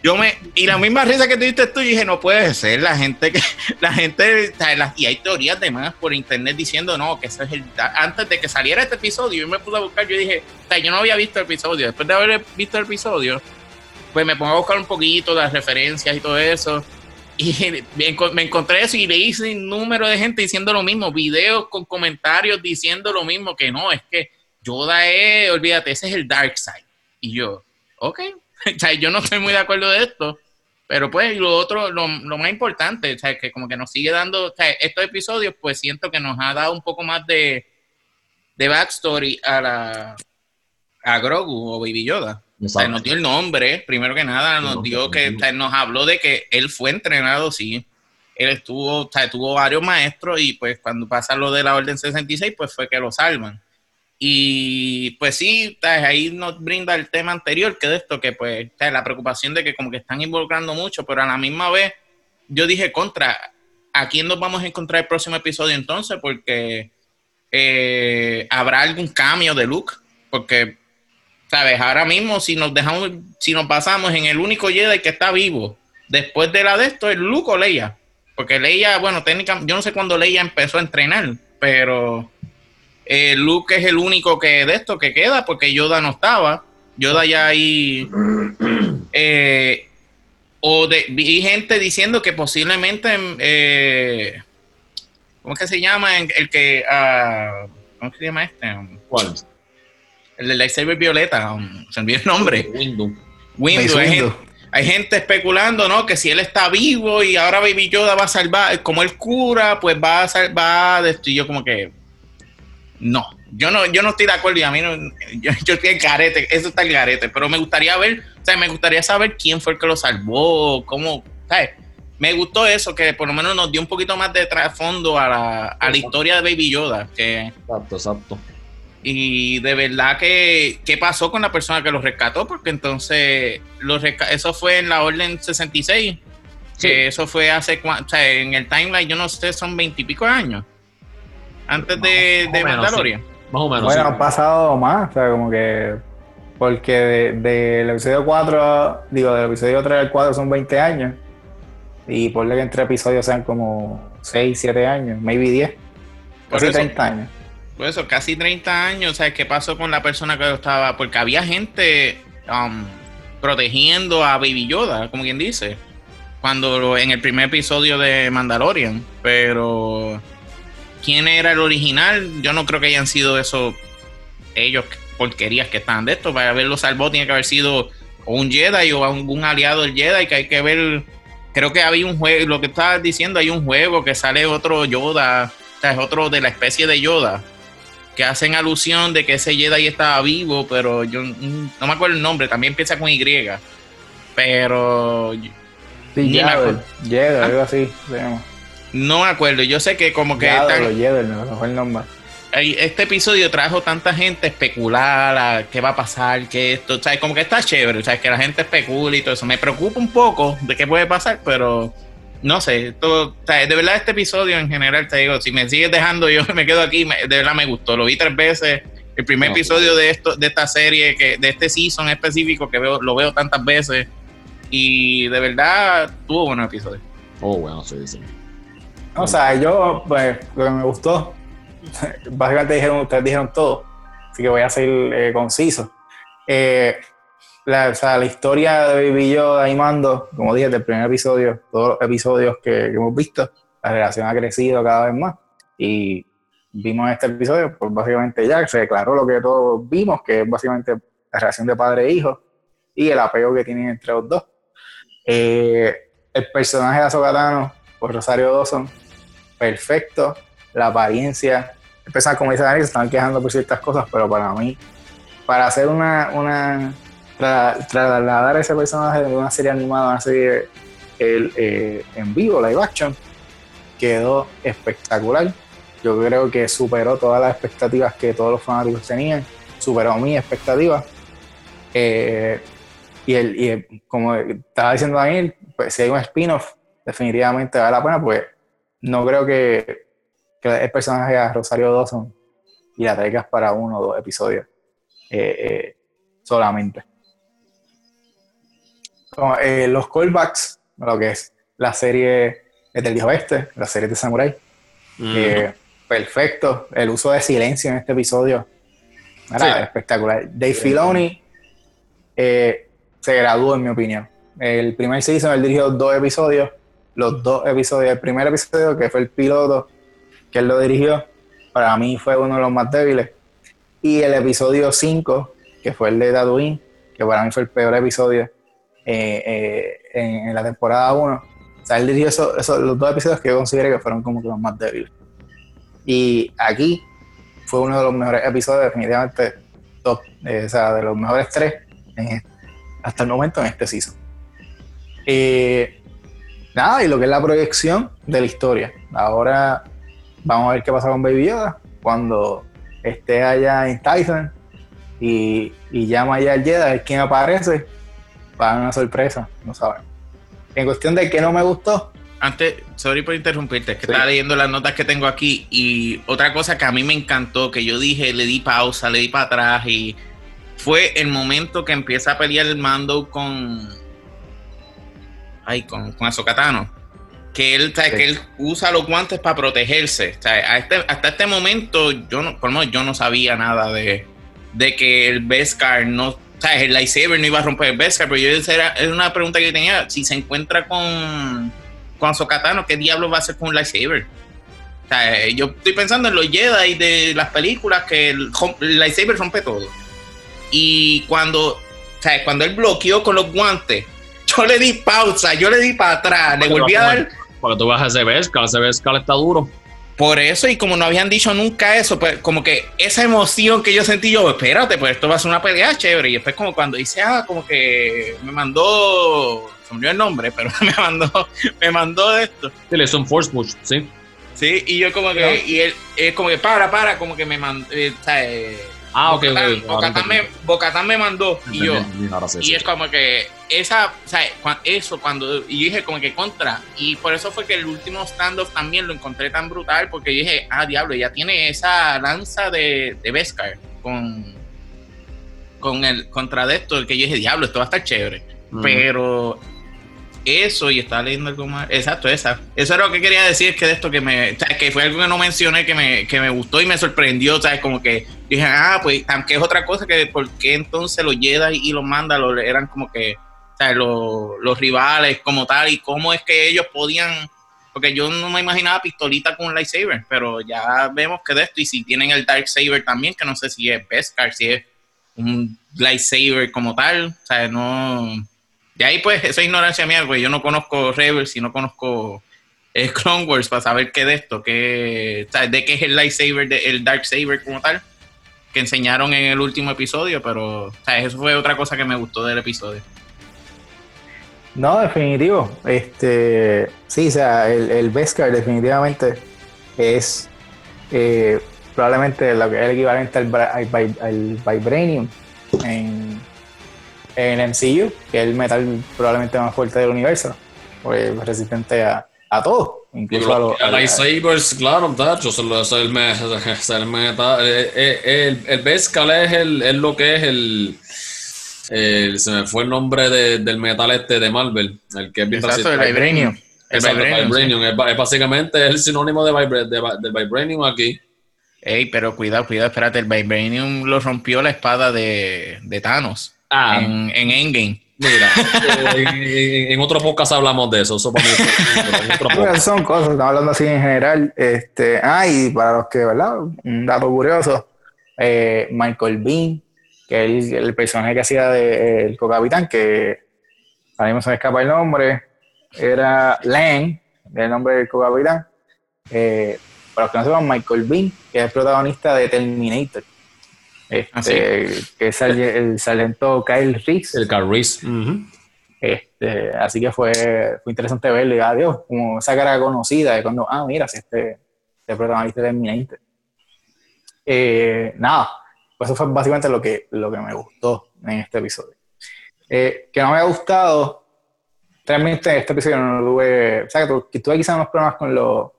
Yo me, y la misma risa que tuviste tú, dije, no puede ser, la gente que, *laughs* la gente, y hay teorías de más por internet diciendo, no, que eso es el, antes de que saliera este episodio, yo me puse a buscar, yo dije, yo no había visto el episodio, después de haber visto el episodio, pues me pongo a buscar un poquito las referencias y todo eso, y *laughs* me encontré eso y leí un número de gente diciendo lo mismo, videos con comentarios diciendo lo mismo, que no, es que Yoda es, olvídate, ese es el Dark Side, y yo, ok, *laughs* yo no estoy muy de acuerdo de esto, pero pues lo otro, lo, más importante, o que como que nos sigue dando, estos episodios, pues siento que nos ha dado un poco más de, de backstory a la a Grogu o Baby Yoda. nos dio el nombre, primero que nada, nos dio que, nos habló de que él fue entrenado, sí. Él estuvo, tuvo varios maestros y pues cuando pasa lo de la Orden 66, pues fue que lo salvan. Y pues sí, ahí nos brinda el tema anterior, que de esto, que pues la preocupación de que como que están involucrando mucho, pero a la misma vez yo dije contra, ¿a quién nos vamos a encontrar el próximo episodio entonces? Porque eh, habrá algún cambio de look, porque, ¿sabes? Ahora mismo si nos dejamos, si nos basamos en el único Jedi que está vivo, después de la de esto, es Luke o Leia. Porque Leia, bueno, técnicamente, yo no sé cuándo Leia empezó a entrenar, pero eh, Luke es el único que de esto que queda porque Yoda no estaba. Yoda ya ahí. *clears throat* Eh, o de, vi gente diciendo que posiblemente. Eh, ¿Cómo es que se llama? El que. Uh, ¿Cómo se llama este? ¿Cuál? El de lightsaber violeta. Um, se olvidó el nombre. Windu. Windu. Hay, gente, especulando, ¿no? Que si él está vivo y ahora Baby Yoda va a salvar, como él cura, pues va a salvar. Y yo, como que no, yo no, yo no estoy de acuerdo y a mí no, yo, estoy en carete, eso está en carete, pero me gustaría ver, o sea, me gustaría saber quién fue el que lo salvó, cómo, ¿sabes? Me gustó eso, que por lo menos nos dio un poquito más de trasfondo a la, a la historia de Baby Yoda. Que, exacto, exacto. Y de verdad que, ¿qué pasó con la persona que lo rescató? Porque entonces, lo eso fue en la Orden 66, que eso fue hace, o sea, en el timeline, yo no sé, son veintipico años antes de, de Mandalorian. Más o menos. Bueno, han pasado más, o sea, como que. Porque del de, episodio 4, digo, del episodio 3 al 4 son 20 años. Y ponle que entre episodios sean como 6, 7 años, maybe 10. Casi 30 años. Por eso, casi 30 años. O sea, ¿qué pasó con la persona que estaba? Porque había gente um, protegiendo a Baby Yoda, como quien dice. Cuando en el primer episodio de Mandalorian. Pero quién era el original, yo no creo que hayan sido esos ellos porquerías que están de esto. Para haberlo salvado tiene que haber sido un Jedi o algún aliado del Jedi que hay que ver. Creo que había un juego, lo que estabas diciendo, hay un juego que sale otro Yoda, o sea, es otro de la especie de Yoda, que hacen alusión de que ese Jedi estaba vivo, pero yo no me acuerdo el nombre, también empieza con Y. Pero. Sí, Jedi, algo así, no me acuerdo, yo sé que como que... el nombre. Este episodio trajo tanta gente a especular a qué va a pasar, que esto, o sea, como que está chévere, o sea, que la gente especula y todo eso. Me preocupa un poco de qué puede pasar, pero no sé, todo, de verdad este episodio en general, te digo, si me sigues dejando, *laughs* yo me quedo aquí, de verdad me gustó, lo vi tres veces, el primer episodio de esto, de esta serie, que, de este season específico que veo, lo veo tantas veces, y de verdad tuvo buenos episodios. Oh, bueno, sí, sí. O sea, yo, pues, lo que me gustó, *laughs* básicamente dijeron, ustedes dijeron todo, así que voy a ser eh, conciso. Eh, la, o sea, la historia de Baby Yoda y Mando, como dije, del primer episodio, todos los episodios que, hemos visto, la relación ha crecido cada vez más. Y vimos en este episodio, pues básicamente ya se declaró lo que todos vimos, que es básicamente la relación de padre e hijo y el apego que tienen entre los dos. Eh, el personaje de Azokatano por Rosario Dawson, perfecto. La apariencia, personaje, como dice Dani, se están quejando por ciertas cosas, pero para mí, para hacer una, una trasladar ese personaje de una serie animada a una serie el, eh, en vivo, live action, quedó espectacular. Yo creo que superó todas las expectativas que todos los fanáticos tenían, superó mis expectativas. Eh, y, el, y como estaba diciendo Daniel, pues si hay un spin-off, definitivamente vale la pena, pues no creo que, que el personaje a Rosario Dawson y la traigas para uno o dos episodios eh, eh, solamente. Como, eh, los callbacks, lo que es la serie del Viejo Oeste, la serie de Samurai, perfecto. El uso de silencio en este episodio era espectacular. Dave Filoni se graduó, en mi opinión. El primer season él dirigió dos episodios los dos episodios. El primer episodio, que fue el piloto, que él lo dirigió, para mí fue uno de los más débiles. Y el episodio 5, que fue el de Tatooine, que para mí fue el peor episodio eh, eh, en, la temporada 1. O sea, él dirigió esos, los dos episodios que yo consideré que fueron como que los más débiles. Y aquí fue uno de los mejores episodios, definitivamente top, eh, o sea, de los mejores tres hasta el momento en este season. Nada, y lo que es la proyección de la historia. Ahora vamos a ver qué pasa con Baby Yoda cuando esté allá en Tyson y, llama allá al Jedi, a ver quién aparece. Va a una sorpresa, no saben. En cuestión de que no me gustó. Antes, sorry por interrumpirte, es que estaba leyendo las notas que tengo aquí y otra cosa que a mí me encantó, que yo dije, le di pausa, le di para atrás y fue el momento que empieza a pelear el mando con, ay, con, con Azokatano, que él, que él usa los guantes para protegerse. este, hasta este momento, yo no, por lo menos yo no sabía nada de, de que el Beskar no, ¿sabes? el lightsaber no iba a romper el Beskar, pero yo era, una pregunta que yo tenía, si se encuentra con, con Azokatano, ¿qué diablo va a hacer con un lightsaber? yo estoy pensando en los Jedi de las películas que el, el lightsaber rompe todo. Y cuando, ¿sabes? cuando él bloqueó con los guantes, *laughs* yo le di pausa, yo le di para atrás, le volví a dar. Cuando tú vas a ese Vescal está duro. Por eso, y como no habían dicho nunca eso, pues como que esa emoción que yo sentí yo, espérate, pues esto va a ser una pelea chévere. Y después como cuando dice, ah, como que me mandó, se me el nombre, pero *laughs* me mandó, me mandó esto. Sí, le un force push, sí. Sí, y yo como que, y él, es como que para, para, como que me mandó, eh, Ah, ok, Bocatán, me, mandó y yo. y es como que esa, o sea, eso cuando. Y yo dije, como que contra. Y por eso fue que el último standoff también lo encontré tan brutal, porque yo dije, ah, diablo, ya tiene esa lanza de, de Beskar con. Con el contra de esto, el que yo dije, diablo, esto va a estar chévere. Pero eso y estaba leyendo algo más. Exacto, esa. Eso era lo que quería decir, que de esto que me. que fue algo que no mencioné, que me, que me gustó y me sorprendió, ¿sabes? Como que dije, ah, pues, aunque es otra cosa, que por qué entonces los Jedi y los Mandalos eran como que, ¿sabes? Los, los rivales como tal, y cómo es que ellos podían. Porque yo no me imaginaba pistolita con un lightsaber, pero ya vemos que de esto, y si tienen el Dark Saber también, que no sé si es Beskar, si es un lightsaber como tal, o sea, no y ahí pues esa ignorancia mía, güey, yo no conozco Rebels y no conozco eh, *laughs* Clone Wars para saber qué de esto, qué, de qué es el lightsaber, el dark saber como tal, que enseñaron en el último episodio, pero eso fue otra cosa que me gustó del episodio. No, definitivo. Este, sí, o sea, el, el Beskar definitivamente es eh, probablemente lo que es el equivalente al, al, al Vibranium en el MCU, que es el metal probablemente más fuerte del universo, pues resistente a, a todo, incluso a los... lightsabers, claro, tacho, es el, metal, eh, eh, el, el, Beskal es, el, es lo que es el, el, se me fue el nombre de, del metal este de Marvel, el que es bien Exacto, el Vibranium. El Exacto, Vibranium, Vibranium. Es, es básicamente el sinónimo de, vibra- de Vibranium aquí. Ey, pero cuidado, cuidado, espérate, el Vibranium lo rompió la espada de, de Thanos Ah, en, en Endgame. mira, eh, en, en- en otro podcast hablamos de eso. Eso para mí en otro podcast. son cosas, estamos hablando así en general. Este, ah, y para los que, ¿verdad? Un dato curioso, eh, Michael Bean, que es el, el personaje que hacía de, eh, el co-capitán, que ahora mismo se me escapa el nombre, era Lang, el nombre del co-capitán. Eh, para los que no sepan, Michael Bean, que es el protagonista de Terminator. Este, Ah, sí. que es el, el sargento Kyle Reese. El Carl Reese. Ujú. Este, así que fue, fue interesante verlo y adiós, como esa cara conocida de cuando, ah, mira, si este, este protagonista de Terminator. Eh, nada, pues eso fue básicamente lo que, lo que me gustó en este episodio. Eh, que no me ha gustado, realmente este episodio no lo tuve, o sea, que tuve quizás unos problemas con los,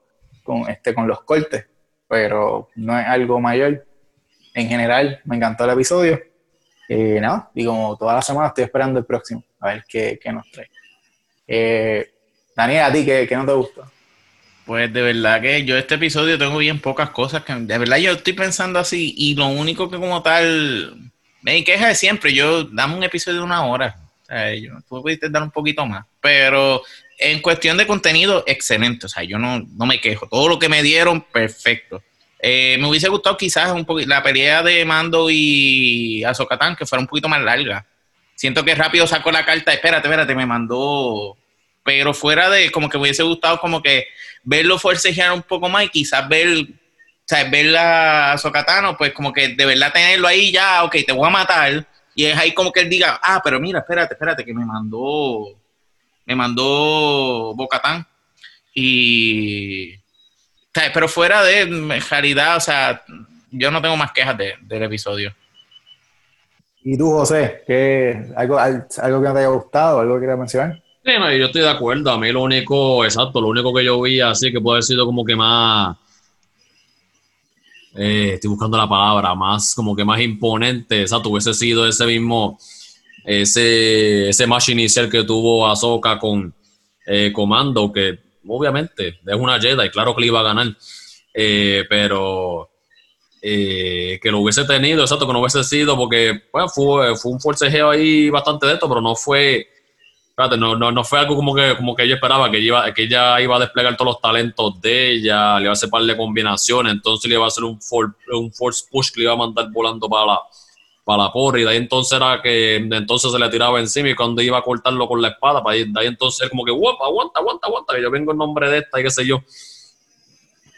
con, este, con los cortes, pero no es algo mayor. En general, me encantó el episodio. Eh, nada, y como toda la semana estoy esperando el próximo, a ver qué, qué nos trae. Eh, Daniel, ¿a ti qué, qué no te gusta? Pues de verdad que yo este episodio tengo bien pocas cosas que de verdad yo estoy pensando así y lo único que como tal me queja de siempre, yo dame un episodio de una hora, o sea, yo, tú pudiste dar un poquito más, pero en cuestión de contenido, excelente, o sea, yo no, no me quejo, todo lo que me dieron, perfecto. Eh, me hubiese gustado quizás un poquito la pelea de Mando y Azokatán, que fuera un poquito más larga. Siento que rápido sacó la carta, espérate, espérate, me mandó. Pero fuera de como que me hubiese gustado como que verlo forcejear un poco más y quizás ver, o sea, ver a Sokatano, pues como que de verdad tenerlo ahí ya, ok, te voy a matar, y es ahí como que él diga, ah, pero mira, espérate, espérate, que me mandó, me mandó Bocatán, y, pero fuera de en realidad, o sea, yo no tengo más quejas de- del episodio. ¿Y tú, José? ¿qué, algo, al- ¿Algo que no te haya gustado? ¿Algo que quieras mencionar? Sí, no, yo estoy de acuerdo. A mí lo único, exacto, lo único que yo vi así que puede haber sido como que más. eh, estoy buscando la palabra, más como que más imponente, exacto, hubiese sido ese mismo, ese, ese match inicial que tuvo Ahsoka con eh, Comando, que obviamente es una Jedi, claro que le iba a ganar, eh, pero eh, que lo hubiese tenido, exacto, que no hubiese sido, porque pues, fue, fue un forcejeo ahí bastante de esto, pero no fue Espérate, no, no, no fue algo como que, como que ella esperaba, que iba, que ella iba a desplegar todos los talentos de ella, le iba a hacer par de combinaciones, entonces le iba a hacer un, for- un force push que le iba a mandar volando para la, para la porra, y de ahí entonces era que de entonces se le tiraba encima y cuando iba a cortarlo con la espada, para ahí- de ahí entonces como que, "Guapa, aguanta, aguanta, aguanta, que yo vengo en nombre de esta y qué sé yo.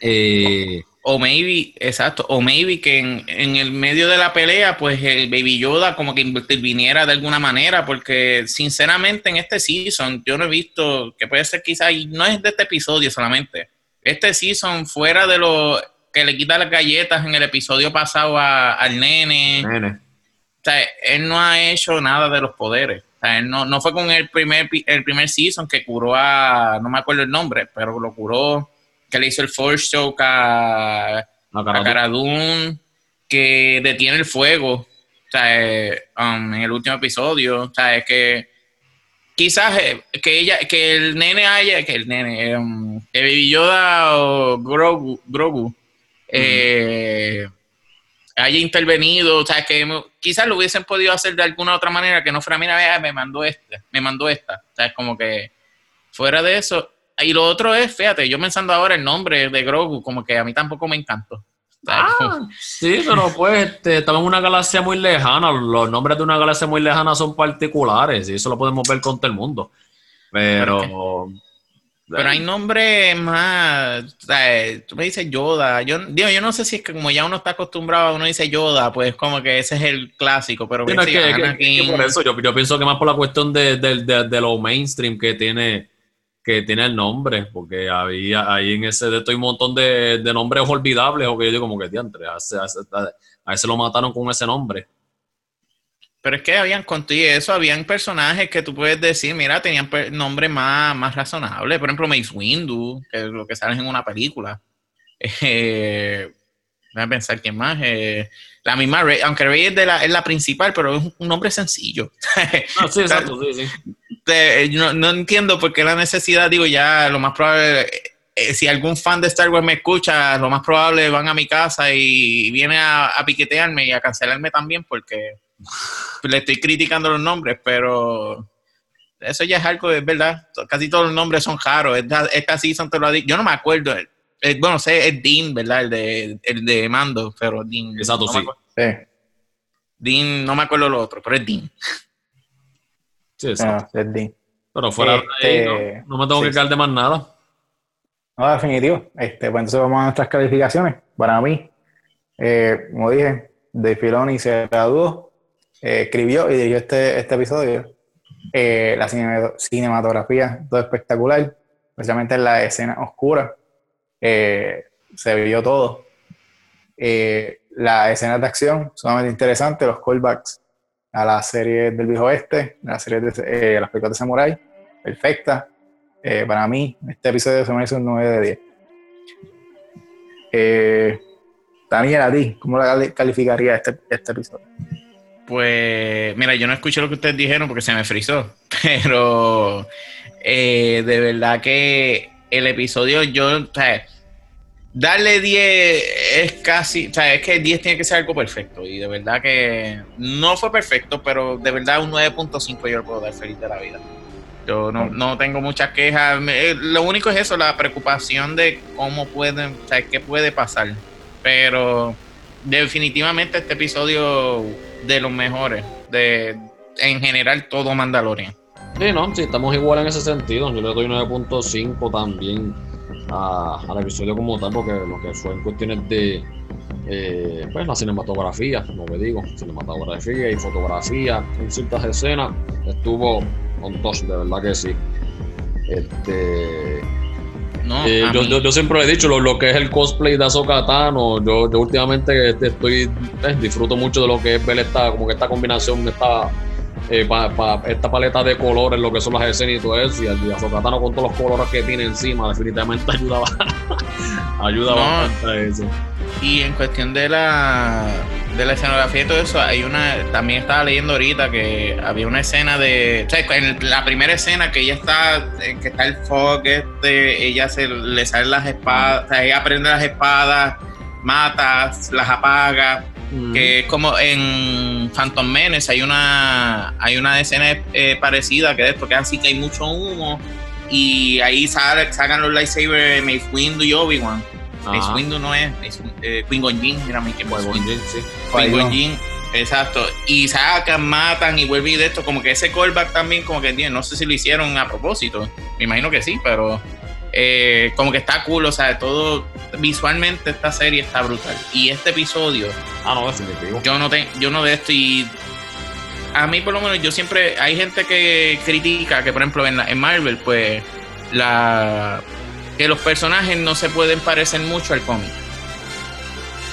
Eh, O maybe, exacto, o maybe que en, en el medio de la pelea, pues el Baby Yoda como que interviniera de alguna manera, porque sinceramente en este season yo no he visto, que puede ser quizás, y no es de este episodio solamente, este season fuera de lo que le quita las galletas en el episodio pasado a- al nene, nene. O sea, él no ha hecho nada de los poderes. O sea, él no, no fue con el primer, el primer season que curó a, no me acuerdo el nombre, pero lo curó, que le hizo el Force Choke a, La a cara Cara Dune, que detiene el fuego. O sea, eh, um, en el último episodio. O sea, es que quizás eh, que ella, que el nene haya, que el nene, um, que Baby Yoda o Grogu, Grogu eh, haya intervenido, o sea, que quizás lo hubiesen podido hacer de alguna otra manera que no fuera, mira, vea, me mandó esta, me mandó esta. O sea, es como que fuera de eso. Y lo otro es, fíjate, yo pensando ahora el nombre de Grogu, como que a mí tampoco me encantó. Ah, sí, pero pues este, estamos en una galaxia muy lejana. Los nombres de una galaxia muy lejana son particulares y eso lo podemos ver con todo el mundo. Pero. Pero hay nombres más, tú me dices Yoda, yo digo, yo no sé si es que como ya uno está acostumbrado, uno dice Yoda, pues como que ese es el clásico, pero Sí, no, es ves, que, que- por eso yo, yo pienso que más por la cuestión de, de, de- de lo mainstream que tiene que tiene el nombre, porque había ahí en ese de esto hay un montón de, de nombres olvidables o que yo digo como que diantre, a a ese- a ese lo mataron con ese nombre. Pero es que habían contigo eso, habían personajes que tú puedes decir, mira, tenían per- nombres más, más razonables, por ejemplo Mace Windu, que es lo que sale en una película. Eh, Déjame pensar quién más. eh, la misma Rey, aunque Rey es, de la, es la principal, pero es un nombre sencillo. Ah, sí, *laughs* exacto, sí, sí. eh, no, no entiendo por qué la necesidad, digo, ya lo más probable, eh, eh, si algún fan de Star Wars me escucha, lo más probable van a mi casa y viene a, a piquetearme y a cancelarme también porque le estoy criticando los nombres, pero eso ya es algo, es verdad, casi todos los nombres son raros, esta, esta season te lo ha dicho, yo no me acuerdo, bueno, sé, es Dean, ¿verdad? El de, el de Mando, pero Dean. Exacto, no me sí. acuerdo- Sí, Dean, no me acuerdo lo otro, pero es Dean. Sí, exacto. no, es Dean. Pero fuera de ahí, Este, no, no me tengo sí, que caer de más nada. No, definitivo. Este, pues entonces vamos a nuestras calificaciones. Para mí, eh, como dije, De Filoni se graduó, eh, escribió y dirigió este, este episodio. Eh, la cine- cinematografía, todo espectacular, especialmente en la escena oscura. Eh, se vio todo. Eh, la escena de acción, sumamente interesante, los callbacks a la serie del viejo oeste, a la serie de las películas de Samurai, perfecta. Para mí, este episodio se me hizo un 9 de 10. Eh, Daniel, a ti, ¿cómo la cali- calificaría este, este episodio? Pues, mira, yo no escuché lo que ustedes dijeron porque se me frizó, *laughs* pero eh, de verdad que el episodio, yo, o sea, darle 10 es casi, o sea, es que 10 tiene que ser algo perfecto y de verdad que no fue perfecto, pero de verdad un 9.5 yo lo puedo dar feliz de la vida. Yo no, no tengo muchas quejas, eh, lo único es eso, la preocupación de cómo pueden, o sea, qué puede pasar, pero definitivamente este episodio de los mejores de en general todo Mandalorian. Sí, no, sí, estamos igual en ese sentido. Yo le doy 9.5 también a- al episodio como tal, porque lo que en cuestiones de eh, pues la cinematografía, como que digo, cinematografía y fotografía en ciertas escenas, estuvo on touch, de verdad que sí. Este, No, eh, yo, yo- yo siempre he dicho lo, lo que es el cosplay de Ahsoka Tano. Yo, yo últimamente este, estoy eh, disfruto mucho de lo que es ver esta como que esta combinación esta eh, pa- pa- esta paleta de colores lo que son las escenas y todo eso y el Ahsoka Tano con todos los colores que tiene encima definitivamente *laughs* ayuda ayuda No. bastante a eso. Y en cuestión de la de la escenografía y todo eso, hay una también estaba leyendo ahorita que había una escena de, o sea, en la primera escena que ella está eh, que está el fog este, ella se le salen las espadas, o sea, ella prende las espadas, mata, las apaga, que es como en Phantom Menace hay una hay una escena eh, parecida que es porque así que hay mucho humo y ahí sale- sacan los lightsabers Mace Windu y Obi-Wan. Mace. Windu no es, es eh, Qui-Gon Jinn, mira mi que. Jinn, sí. Jinn, exacto. Y sacan, matan y vuelven y de esto, como que ese callback también, como que no sé si lo hicieron a propósito, me imagino que sí, pero eh, como que está cool, o sea, todo visualmente esta serie está brutal. Y este episodio, Ah, no, definitivo. yo no te, yo no de esto y a mí por lo menos yo siempre hay gente que critica que por ejemplo en, la- en Marvel pues la que los personajes no se pueden parecer mucho al cómic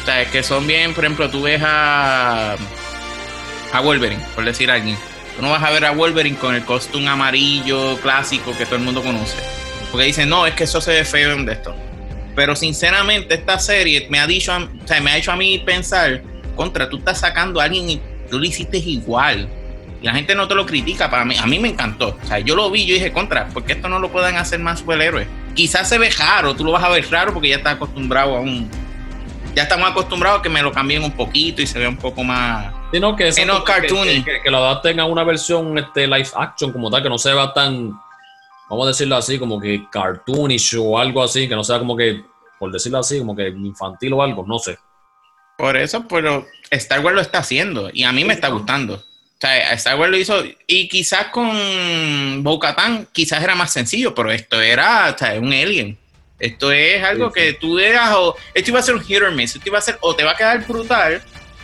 o sea es que son bien por ejemplo tú ves a a Wolverine por decir a alguien tú no vas a ver a Wolverine con el costume amarillo clásico que todo el mundo conoce porque dicen no es que eso se ve feo en esto pero sinceramente esta serie me ha dicho, o sea, me ha hecho a mí pensar, contra, tú estás sacando a alguien y tú lo hiciste igual. Y la gente no te lo critica, para mí, a mí me encantó. O sea, yo lo vi, yo dije, contra, porque esto no lo pueden hacer más superhéroes? Quizás se ve raro, tú lo vas a ver raro porque ya estás acostumbrado a un... Ya estamos acostumbrados a que me lo cambien un poquito y se vea un poco más... Sino que, que- cartoony. Que, que- que lo adapten a una versión este, live action como tal, que no se vea tan, vamos a decirlo así, como que cartoonish o algo así, que no sea como que, por decirlo así, como que infantil o algo, no sé. Por eso, pero Star Wars lo está haciendo y a mí me está gustando. O sea, Star Wars lo hizo y quizás con Bo-Katan quizás era más sencillo, pero esto era o sea, un alien. Esto es algo Sí, que tú veas o esto iba a ser un hit or miss, esto iba a ser o te va a quedar brutal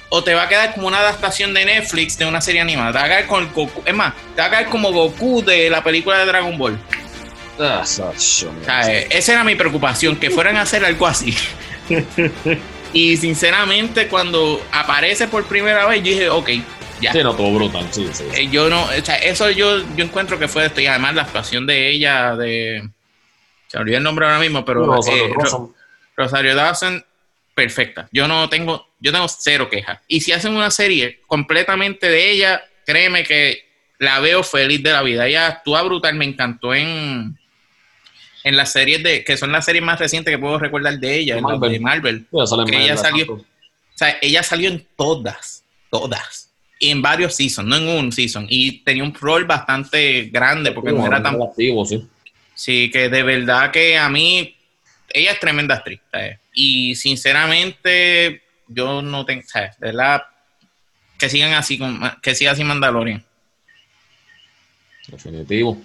o te va a quedar como una adaptación de Netflix de una serie animada. Te va a quedar con el Goku, es más, te va a quedar como Goku de la película de Dragon Ball. Ah, O sea, eh, esa era mi preocupación, que fueran a hacer algo así. *laughs* y sinceramente, cuando aparece por primera vez, yo dije, ok, ya. Sí, no, todo brutal, sí, sí. sí. Eh, yo no, o sea, eso yo, yo encuentro que fue esto. Y además la actuación de ella, de. Se me olvidó el nombre ahora mismo, pero. Rosario eh, Dawson. Rosario Dawson, perfecta. Yo no tengo, yo tengo cero quejas. Y si hacen una serie completamente de ella, créeme que la veo feliz de la vida. Ella actúa brutal, me encantó en, en las series de, que son las series más recientes que puedo recordar de ella, Marvel. de Marvel. Que ella la salió-. O sea, ella salió en todas, todas. En varios seasons, no en un season. Y tenía un rol bastante grande porque no era tan... activo, sí. Sí, que de verdad que a mí, ella es tremenda actriz. ¿sabes? Y sinceramente, yo no tengo, ¿sabes? De verdad, que sigan así, con, que siga así Mandalorian. Definitivo.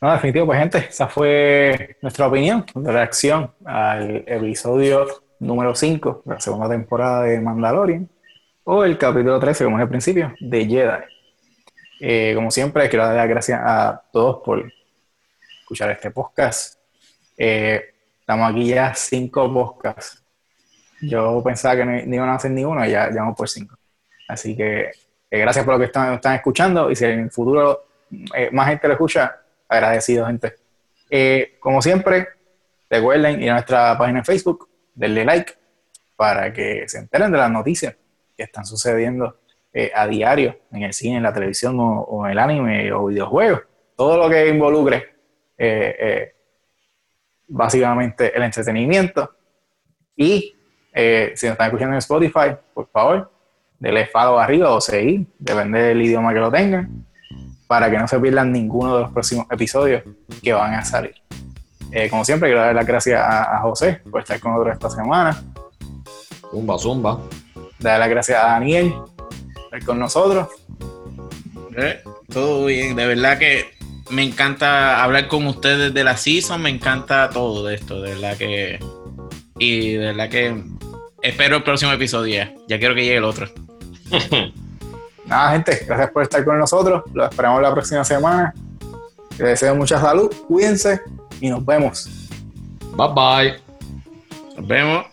No, definitivo, pues gente, esa fue nuestra opinión de reacción al episodio número 5 de la segunda temporada de Mandalorian o el capítulo 13, como es el principio, de Jedi. Eh, como siempre, quiero dar las gracias a todos por escuchar este podcast. Eh, estamos aquí ya cinco podcasts. Yo pensaba que no, iban a hacer ni uno, ya, ya vamos por cinco. Así que eh, gracias por lo que están, están escuchando y si en el futuro más gente lo escucha, agradecido, gente. Como siempre, recuerden ir a nuestra página en Facebook, denle like para que se enteren de las noticias que están sucediendo eh, a diario en el cine, en la televisión o, o en el anime o videojuegos. Todo lo que involucre eh, eh, básicamente el entretenimiento. Y eh, si nos están escuchando en Spotify, por favor, denle follow arriba o seguir, depende del idioma que lo tengan para que no se pierdan ninguno de los próximos episodios que van a salir. Eh, como siempre, quiero dar las gracias a, a José por estar con nosotros esta semana. Zumba, zumba. Dar las gracias a Daniel por estar con nosotros. ¿Eh? Todo bien, de verdad que me encanta hablar con ustedes de la season, me encanta todo de esto, de verdad que. Y de verdad que espero el próximo episodio ya. Ya quiero que llegue el otro. *laughs* Nada, gente, gracias por estar con nosotros. Los esperamos la próxima semana. Les deseo mucha salud, cuídense y nos vemos. Bye bye. Nos vemos.